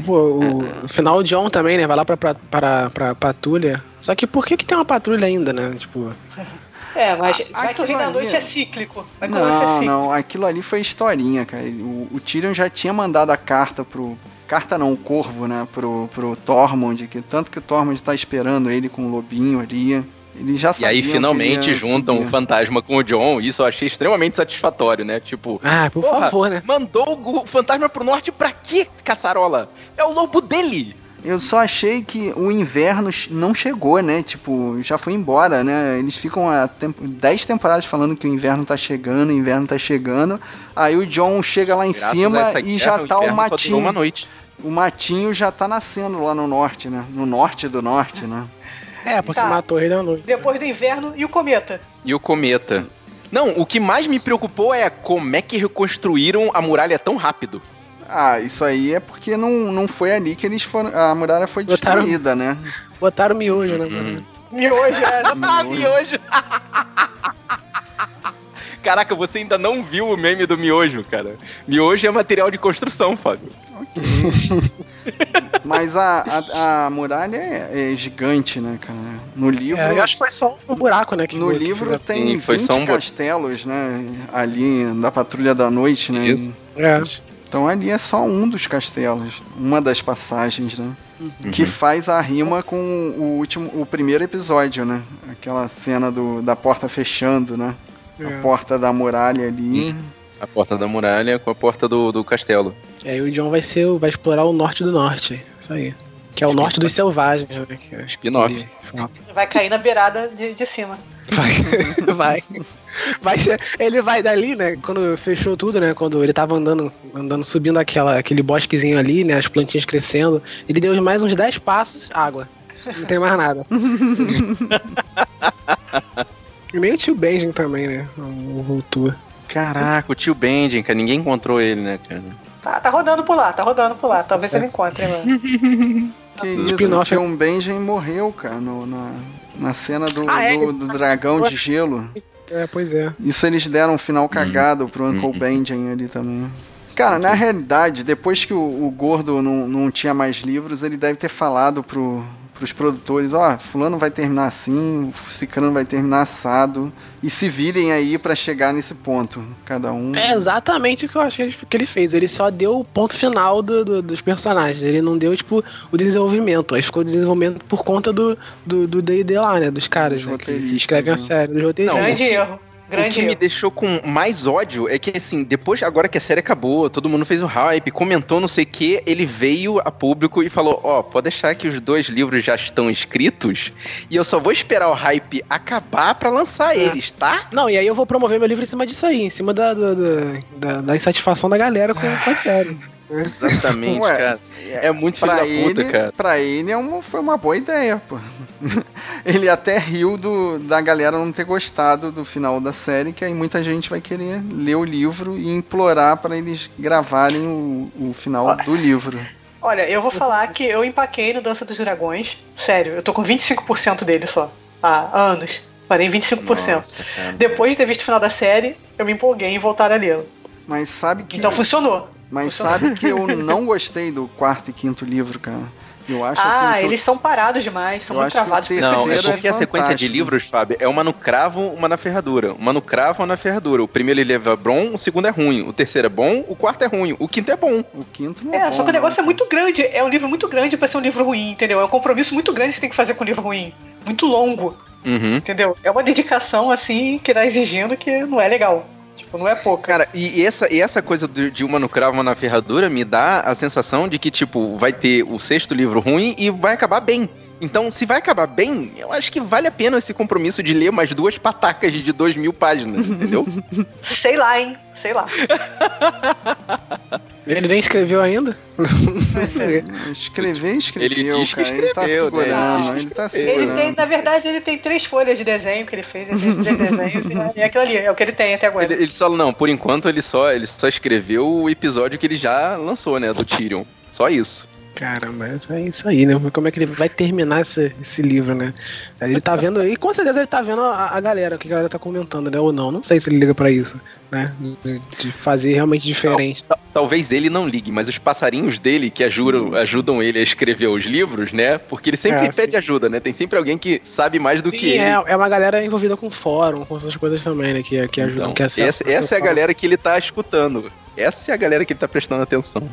Pô, o final o John também, né? Vai lá pra, pra, pra, pra patrulha. Só que por que, que tem uma patrulha ainda, né? Tipo. [LAUGHS] É, mas a, vai que o Rei da Noite é cíclico. Vai não, é cíclico. não, aquilo ali foi historinha, cara. O, o Tyrion já tinha mandado a carta pro. Carta não, o corvo, né? Pro, pro Tormund, que tanto que o Tormund tá esperando ele com o lobinho ali. Ele já E aí finalmente juntam subir. o fantasma com o John, isso eu achei extremamente satisfatório, né? Tipo, ah, por porra, favor, né? Mandou o fantasma pro norte pra quê, caçarola? É o lobo dele. Eu só achei que o inverno não chegou, né? Tipo, já foi embora, né? Eles ficam há 10 temporadas falando que o inverno tá chegando, o inverno tá chegando. Aí o John chega lá em Graças cima e já tá o matinho. Uma noite. O matinho já tá nascendo lá no norte, né? No norte do norte, né? É, porque tá. matou o Rei da Noite. Depois do inverno e o cometa. E o cometa. Não, o que mais me preocupou é como é que reconstruíram a muralha tão rápido. Ah, isso aí é porque não, não foi ali que eles foram. A muralha foi Botaram, destruída, né? Botaram miojo, né? Uhum. Miojo, é. [LAUGHS] miojo. [LAUGHS] [LAUGHS] Caraca, você ainda não viu o meme do miojo, cara. Miojo é material de construção, Fábio. Ok. [LAUGHS] Mas a, a, a muralha é, é, gigante, né, cara? No livro. É, eu acho que foi só um buraco, né? no livro que tem Sim, 20 um castelos, né? Ali da Patrulha da Noite, né? Isso. É. Então ali é só um dos castelos, uma das passagens, né? Uhum. Que faz a rima com o último, o primeiro episódio, né? Aquela cena do, da porta fechando, né? É. A porta da muralha ali. Uhum. A porta da muralha com a porta do, do castelo. E aí o John vai ser, vai explorar o norte do norte. Isso aí. Que é o norte dos selvagens. Né? É Spin-off. Vai cair na beirada de, de cima. Vai, [LAUGHS] vai. vai ser, ele vai dali, né? Quando fechou tudo, né? Quando ele tava andando, andando subindo aquela, aquele bosquezinho ali, né? As plantinhas crescendo. Ele deu mais uns 10 passos, água. Não tem mais nada. [LAUGHS] e nem o tio Benjamin também, né? O Vulture. Caraca, o tio Benjen, cara, ninguém encontrou ele, né, cara? Tá, tá rodando por lá, tá rodando por lá. Talvez é. ele encontre, mano. [LAUGHS] que isso, o tio Benjen morreu, cara, no, na, na cena do, ah, é? do, do, dragão de gelo. É, pois é. Isso eles deram um final cagado pro Uncle hum. Benjen ali também. Cara, na realidade, depois que o, o Gordo não, não tinha mais livros, ele deve ter falado pro, pros produtores, ó, oh, fulano vai terminar assim, ciclano vai terminar assado, e se virem aí para chegar nesse ponto, cada um. É exatamente o que eu acho que ele fez, ele só deu o ponto final do, do, dos personagens, ele não deu, tipo, o desenvolvimento, aí ficou o desenvolvimento por conta do D&D do, do lá, né, dos caras, né, que escrevem a né? série, dos roteiristas. Não, grande erro. Grande o que erro. me deixou com mais ódio é que, assim, depois, agora que a série acabou, todo mundo fez o hype, comentou não sei o que, ele veio a público e falou: Ó, oh, pode deixar que os dois livros já estão escritos e eu só vou esperar o hype acabar para lançar é. eles, tá? Não, e aí eu vou promover meu livro em cima disso aí, em cima da, da, da, da insatisfação da galera com, com a série. Exatamente, Ué, cara. É muito filho da ele, puta, cara. Pra ele é uma, foi uma boa ideia, pô. [LAUGHS] ele até riu do, da galera não ter gostado do final da série, que aí muita gente vai querer ler o livro e implorar para eles gravarem o, o final Olha, do livro. Olha, eu vou falar que eu empaquei no Dança dos Dragões. Sério, eu tô com 25% dele só. há anos. Parei em 25%. Nossa, Depois de ter visto o final da série, eu me empolguei em voltar a lê-lo. Mas sabe que. Então funcionou. Mas sabe que eu [LAUGHS] não gostei do quarto e quinto livro, cara. Eu acho ah, assim, eles eu... são parados demais, são eu muito travados. Não, é porque é a sequência de livros, Fábio, é uma no cravo, uma na ferradura. Uma no cravo, uma na ferradura. O primeiro ele leva bom, o segundo é ruim. O terceiro é bom, o quarto é ruim. O quinto é bom. O quinto não é, é bom, só que o negócio não. é muito grande. É um livro muito grande para ser um livro ruim, entendeu? É um compromisso muito grande que você tem que fazer com um livro ruim. Muito longo. Uhum. Entendeu? É uma dedicação, assim, que tá exigindo que não é legal. Tipo, não é pouco. Cara, e essa, e essa coisa de uma no cravo, uma na ferradura me dá a sensação de que, tipo, vai ter o sexto livro ruim e vai acabar bem. Então, se vai acabar bem, eu acho que vale a pena esse compromisso de ler mais duas patacas de dois mil páginas, entendeu? [LAUGHS] Sei lá, hein? Sei lá. [LAUGHS] Ele nem escreveu ainda? Escrever, escreveu, ele diz que cara. Escreveu, ele tá segurando, né? ele tá segurando. Ele tem, na verdade, ele tem três folhas de desenho que ele fez, ele fez três desenhos e é aquilo ali, é o que ele tem até agora. Ele, ele só, não, por enquanto ele só, ele só escreveu o episódio que ele já lançou, né, do Tyrion. Só isso. Caramba, é isso aí, né? Como é que ele vai terminar esse, esse livro, né? Ele tá vendo, e com certeza ele tá vendo a, a galera, o que a galera tá comentando, né? Ou não, não sei se ele liga para isso, né? De, de, fazer realmente diferente. Tal, talvez ele não ligue, mas os passarinhos dele que ajudam, ajudam ele a escrever os livros, né? Porque ele sempre é, pede sim. ajuda, né? Tem sempre alguém que sabe mais do sim, que é, ele. É uma galera envolvida com fórum, com essas coisas também, né? Que, que ajudam, então, que Essa, essa é a galera que ele tá escutando. Essa é a galera que ele tá prestando atenção.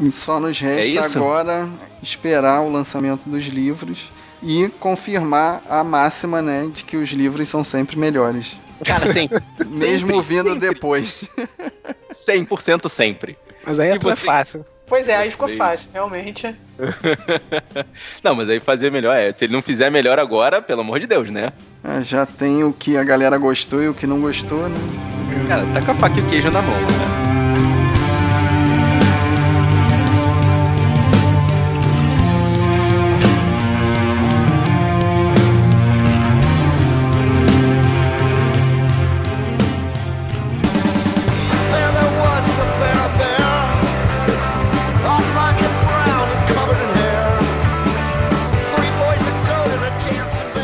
E só nos resta é agora esperar o lançamento dos livros e confirmar a máxima, né, de que os livros são sempre melhores. Cara, sempre. [LAUGHS] Mesmo sempre, vindo sempre. depois. 100% sempre. Mas aí é você... fácil. Pois é, aí ficou fácil, realmente. [LAUGHS] não, mas aí fazer melhor é. Se ele não fizer melhor agora, pelo amor de Deus, né? É, já tem o que a galera gostou e o que não gostou, né? Cara, tá com a faca e o queijo na mão, né?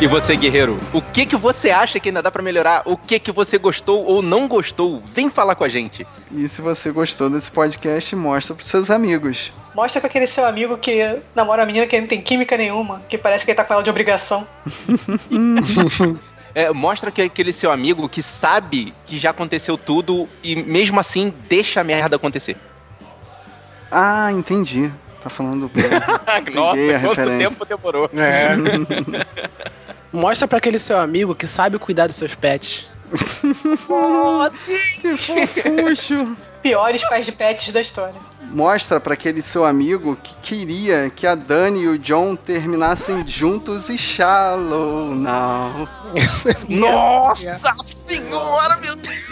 E você, guerreiro, o que que você acha que ainda dá para melhorar? O que que você gostou ou não gostou? Vem falar com a gente. E se você gostou desse podcast, mostra pros seus amigos. Mostra pra aquele seu amigo que namora a menina que não tem química nenhuma, que parece que ele tá com ela de obrigação. [LAUGHS] É, mostra que aquele seu amigo que sabe que já aconteceu tudo e mesmo assim deixa a merda acontecer. Ah, entendi. Tá falando do [LAUGHS] Nossa, quanto referência. tempo demorou. É. [LAUGHS] Mostra para aquele seu amigo que sabe cuidar dos seus pets. oh, [LAUGHS] que fofucho. Piores pais de pets da história. Mostra para aquele seu amigo que queria que a Dani e o John terminassem juntos e shallow now. Nossa senhora, meu Deus!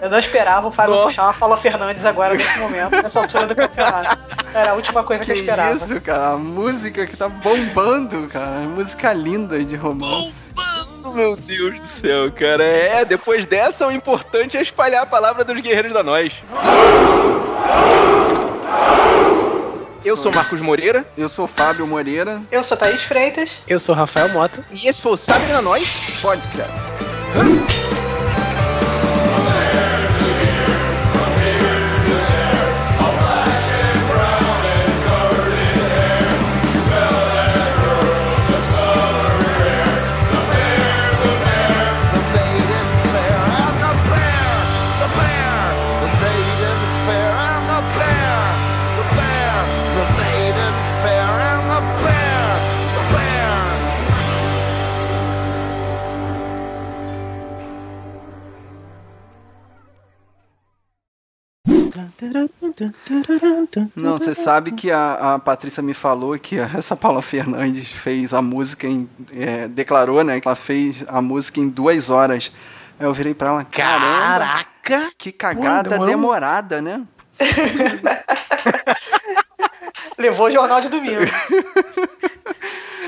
Eu não esperava o Fábio Nossa. puxar uma Paula Fernandes agora nesse momento, nessa altura do campeonato. Era a última coisa que, que eu esperava. Isso, cara, a música que tá bombando, cara. Música linda de romance. Bombando, meu Deus do céu, cara. É, depois dessa, o importante é espalhar a palavra dos guerreiros da nós. Eu sou Marcos Moreira. Eu sou Fábio Moreira. Eu sou Thaís Freitas. Eu sou Rafael Mota. E esse foi o Sabe da Nós Podcast. Não, você sabe que a, a Patrícia me falou que essa Paula Fernandes fez a música em. É, declarou, né? Que ela fez a música em duas horas. Aí eu virei pra ela, caraca! Que cagada Pô, demorada, né? [LAUGHS] Levou o jornal de domingo.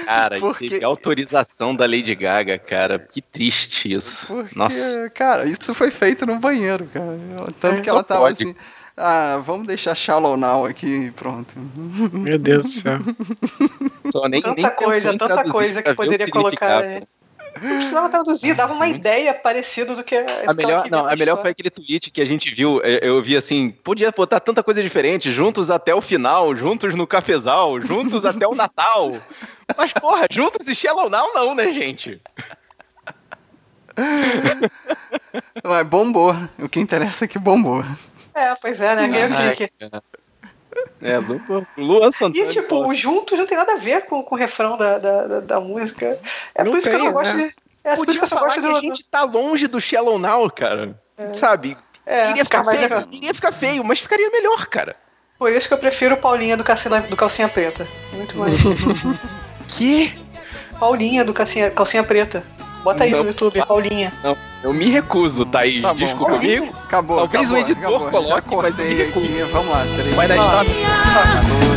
Cara, Porque... teve autorização da Lady Gaga, cara. Que triste isso. Porque, Nossa. Cara, isso foi feito no banheiro, cara. Tanto é, que ela tava pode. assim Ah, vamos deixar Shallow Now aqui pronto. Meu Deus do céu. Só nem, tanta nem coisa, tanta coisa que poderia colocar. Né? Não precisava traduzir, dava uma ideia parecida do que a melhor. Não, a melhor foi aquele tweet que a gente viu. É, eu vi assim: podia botar tanta coisa diferente, juntos até o final, juntos no cafezal, juntos até o Natal. Mas, porra, juntos e Shallow Now não, né, gente? Mas bombou. O que interessa é que bombou. É, pois é, né? Ganhou clique. É, Luan Santana. E tipo, o juntos não tem nada a ver com, com o refrão da, da, da música. É não por isso tem, que eu só gosto né? de. É por isso que eu só gosto do. a gente tá longe do Shallow Now, cara. É. Sabe? É, iria ficar feio. Legal. Iria ficar feio, mas ficaria melhor, cara. Por isso que eu prefiro Paulinha do Calcinha, do calcinha Preta. Muito mais. [LAUGHS] que? Paulinha do Calcinha, calcinha Preta. Bota aí não, no YouTube, Paulinha. Não, eu me recuso, tá aí. Tá Desculpa comigo. Acabou. Talvez acabou, o editor acabou. coloque, mas eu me recuso. Aqui. Vamos lá, três. Vai dar stop.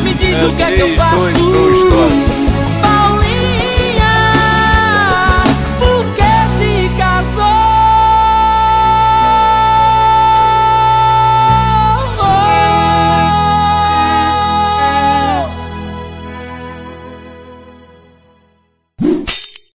Me diz o que é que eu faço. Dois, dois, dois,